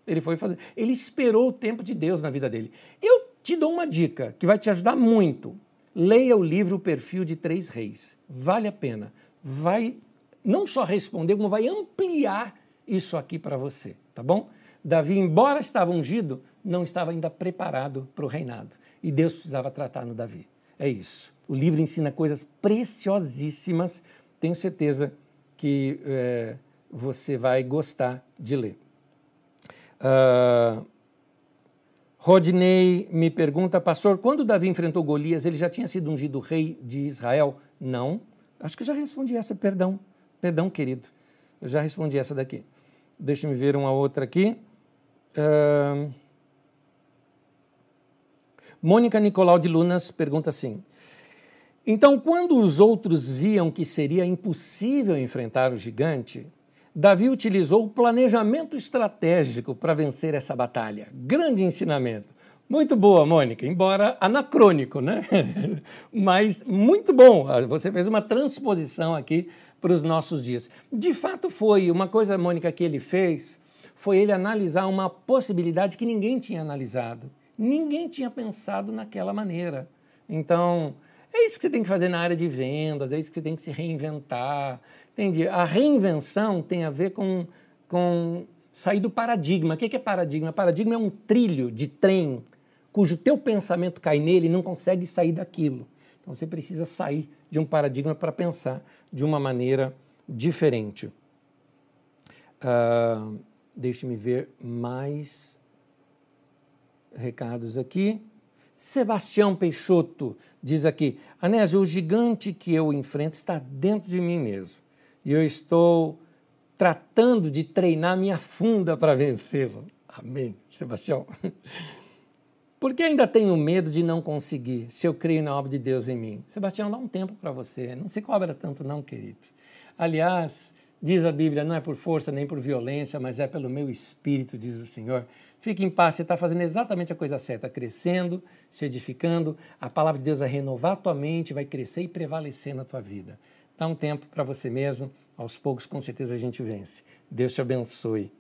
Ele foi fazer. Ele esperou o tempo de Deus na vida dele. Eu te dou uma dica que vai te ajudar muito. Leia o livro O Perfil de Três Reis. Vale a pena. Vai não só responder, como vai ampliar isso aqui para você, tá bom? Davi, embora estava ungido, não estava ainda preparado para o reinado. E Deus precisava tratar no Davi. É isso. O livro ensina coisas preciosíssimas. Tenho certeza que é, você vai gostar de ler. Uh, Rodney me pergunta, pastor, quando Davi enfrentou Golias, ele já tinha sido ungido rei de Israel? Não. Acho que já respondi essa, perdão. Perdão, querido. Eu já respondi essa daqui. Deixa me ver uma outra aqui. Uh, Mônica Nicolau de Lunas pergunta assim: Então, quando os outros viam que seria impossível enfrentar o gigante, Davi utilizou o planejamento estratégico para vencer essa batalha. Grande ensinamento. Muito boa, Mônica, embora anacrônico, né? Mas muito bom. Você fez uma transposição aqui para os nossos dias. De fato, foi uma coisa, Mônica, que ele fez foi ele analisar uma possibilidade que ninguém tinha analisado. Ninguém tinha pensado naquela maneira. Então, é isso que você tem que fazer na área de vendas, é isso que você tem que se reinventar. Entende? A reinvenção tem a ver com, com sair do paradigma. O que é paradigma? Paradigma é um trilho de trem cujo teu pensamento cai nele e não consegue sair daquilo. Então você precisa sair de um paradigma para pensar de uma maneira diferente. Uh, Deixe-me ver mais recados aqui. Sebastião Peixoto diz aqui: Anésio, o gigante que eu enfrento está dentro de mim mesmo. E eu estou tratando de treinar minha funda para vencê-lo. Amém, Sebastião. Porque ainda tenho medo de não conseguir, se eu creio na obra de Deus em mim. Sebastião, dá um tempo para você. Não se cobra tanto, não, querido. Aliás, diz a Bíblia, não é por força nem por violência, mas é pelo meu espírito, diz o Senhor. Fique em paz, você está fazendo exatamente a coisa certa, crescendo, se edificando. A palavra de Deus vai renovar a tua mente, vai crescer e prevalecer na tua vida. Dá um tempo para você mesmo, aos poucos, com certeza, a gente vence. Deus te abençoe.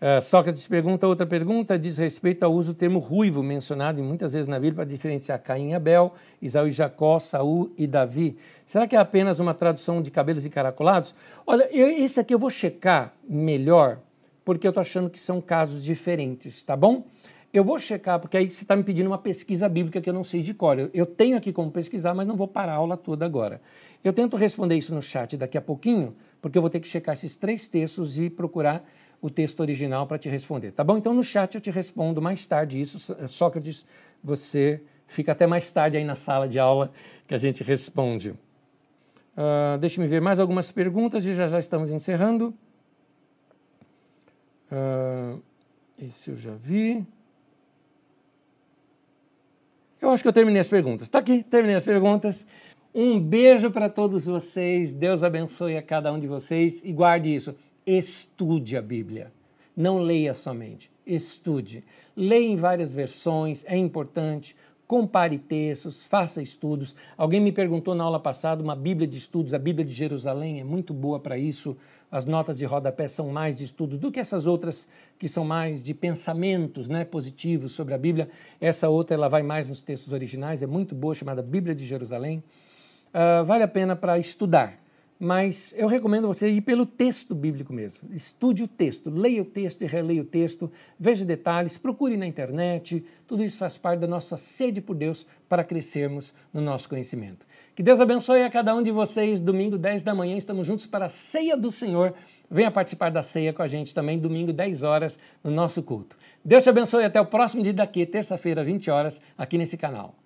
Uh, Sócrates pergunta outra pergunta, diz respeito ao uso do termo ruivo, mencionado muitas vezes na Bíblia para diferenciar Caim e Abel, Isaú e Jacó, Saul e Davi. Será que é apenas uma tradução de cabelos encaracolados? Olha, eu, esse aqui eu vou checar melhor, porque eu estou achando que são casos diferentes, tá bom? Eu vou checar, porque aí você está me pedindo uma pesquisa bíblica que eu não sei de cor. Eu, tenho aqui como pesquisar, mas não vou parar a aula toda agora. Eu tento responder isso no chat daqui a pouquinho, porque eu vou ter que checar esses três textos e procurar o texto original para te responder, tá bom? Então no chat eu te respondo mais tarde isso. Sócrates, você fica até mais tarde aí na sala de aula que a gente responde. Uh, Deixe-me ver mais algumas perguntas e já já estamos encerrando. Uh, esse eu já vi. Eu acho que eu terminei as perguntas. Está aqui, terminei as perguntas. Um beijo para todos vocês. Deus abençoe a cada um de vocês e guarde isso estude a Bíblia. Não leia somente, estude. Leia em várias versões, é importante. Compare textos, faça estudos. Alguém me perguntou na aula passada uma Bíblia de estudos, a Bíblia de Jerusalém é muito boa para isso. As notas de rodapé são mais de estudos do que essas outras que são mais de pensamentos né, positivos sobre a Bíblia. Essa outra ela vai mais nos textos originais, é muito boa, chamada Bíblia de Jerusalém. Uh, vale a pena para estudar mas eu recomendo você ir pelo texto bíblico mesmo. Estude o texto, leia o texto e releia o texto, veja detalhes, procure na internet. Tudo isso faz parte da nossa sede por Deus para crescermos no nosso conhecimento. Que Deus abençoe a cada um de vocês. Domingo, 10 da manhã, estamos juntos para a ceia do Senhor. Venha participar da ceia com a gente também, domingo, 10 horas, no nosso culto. Deus te abençoe até o próximo dia daqui, terça-feira, 20 horas, aqui nesse canal.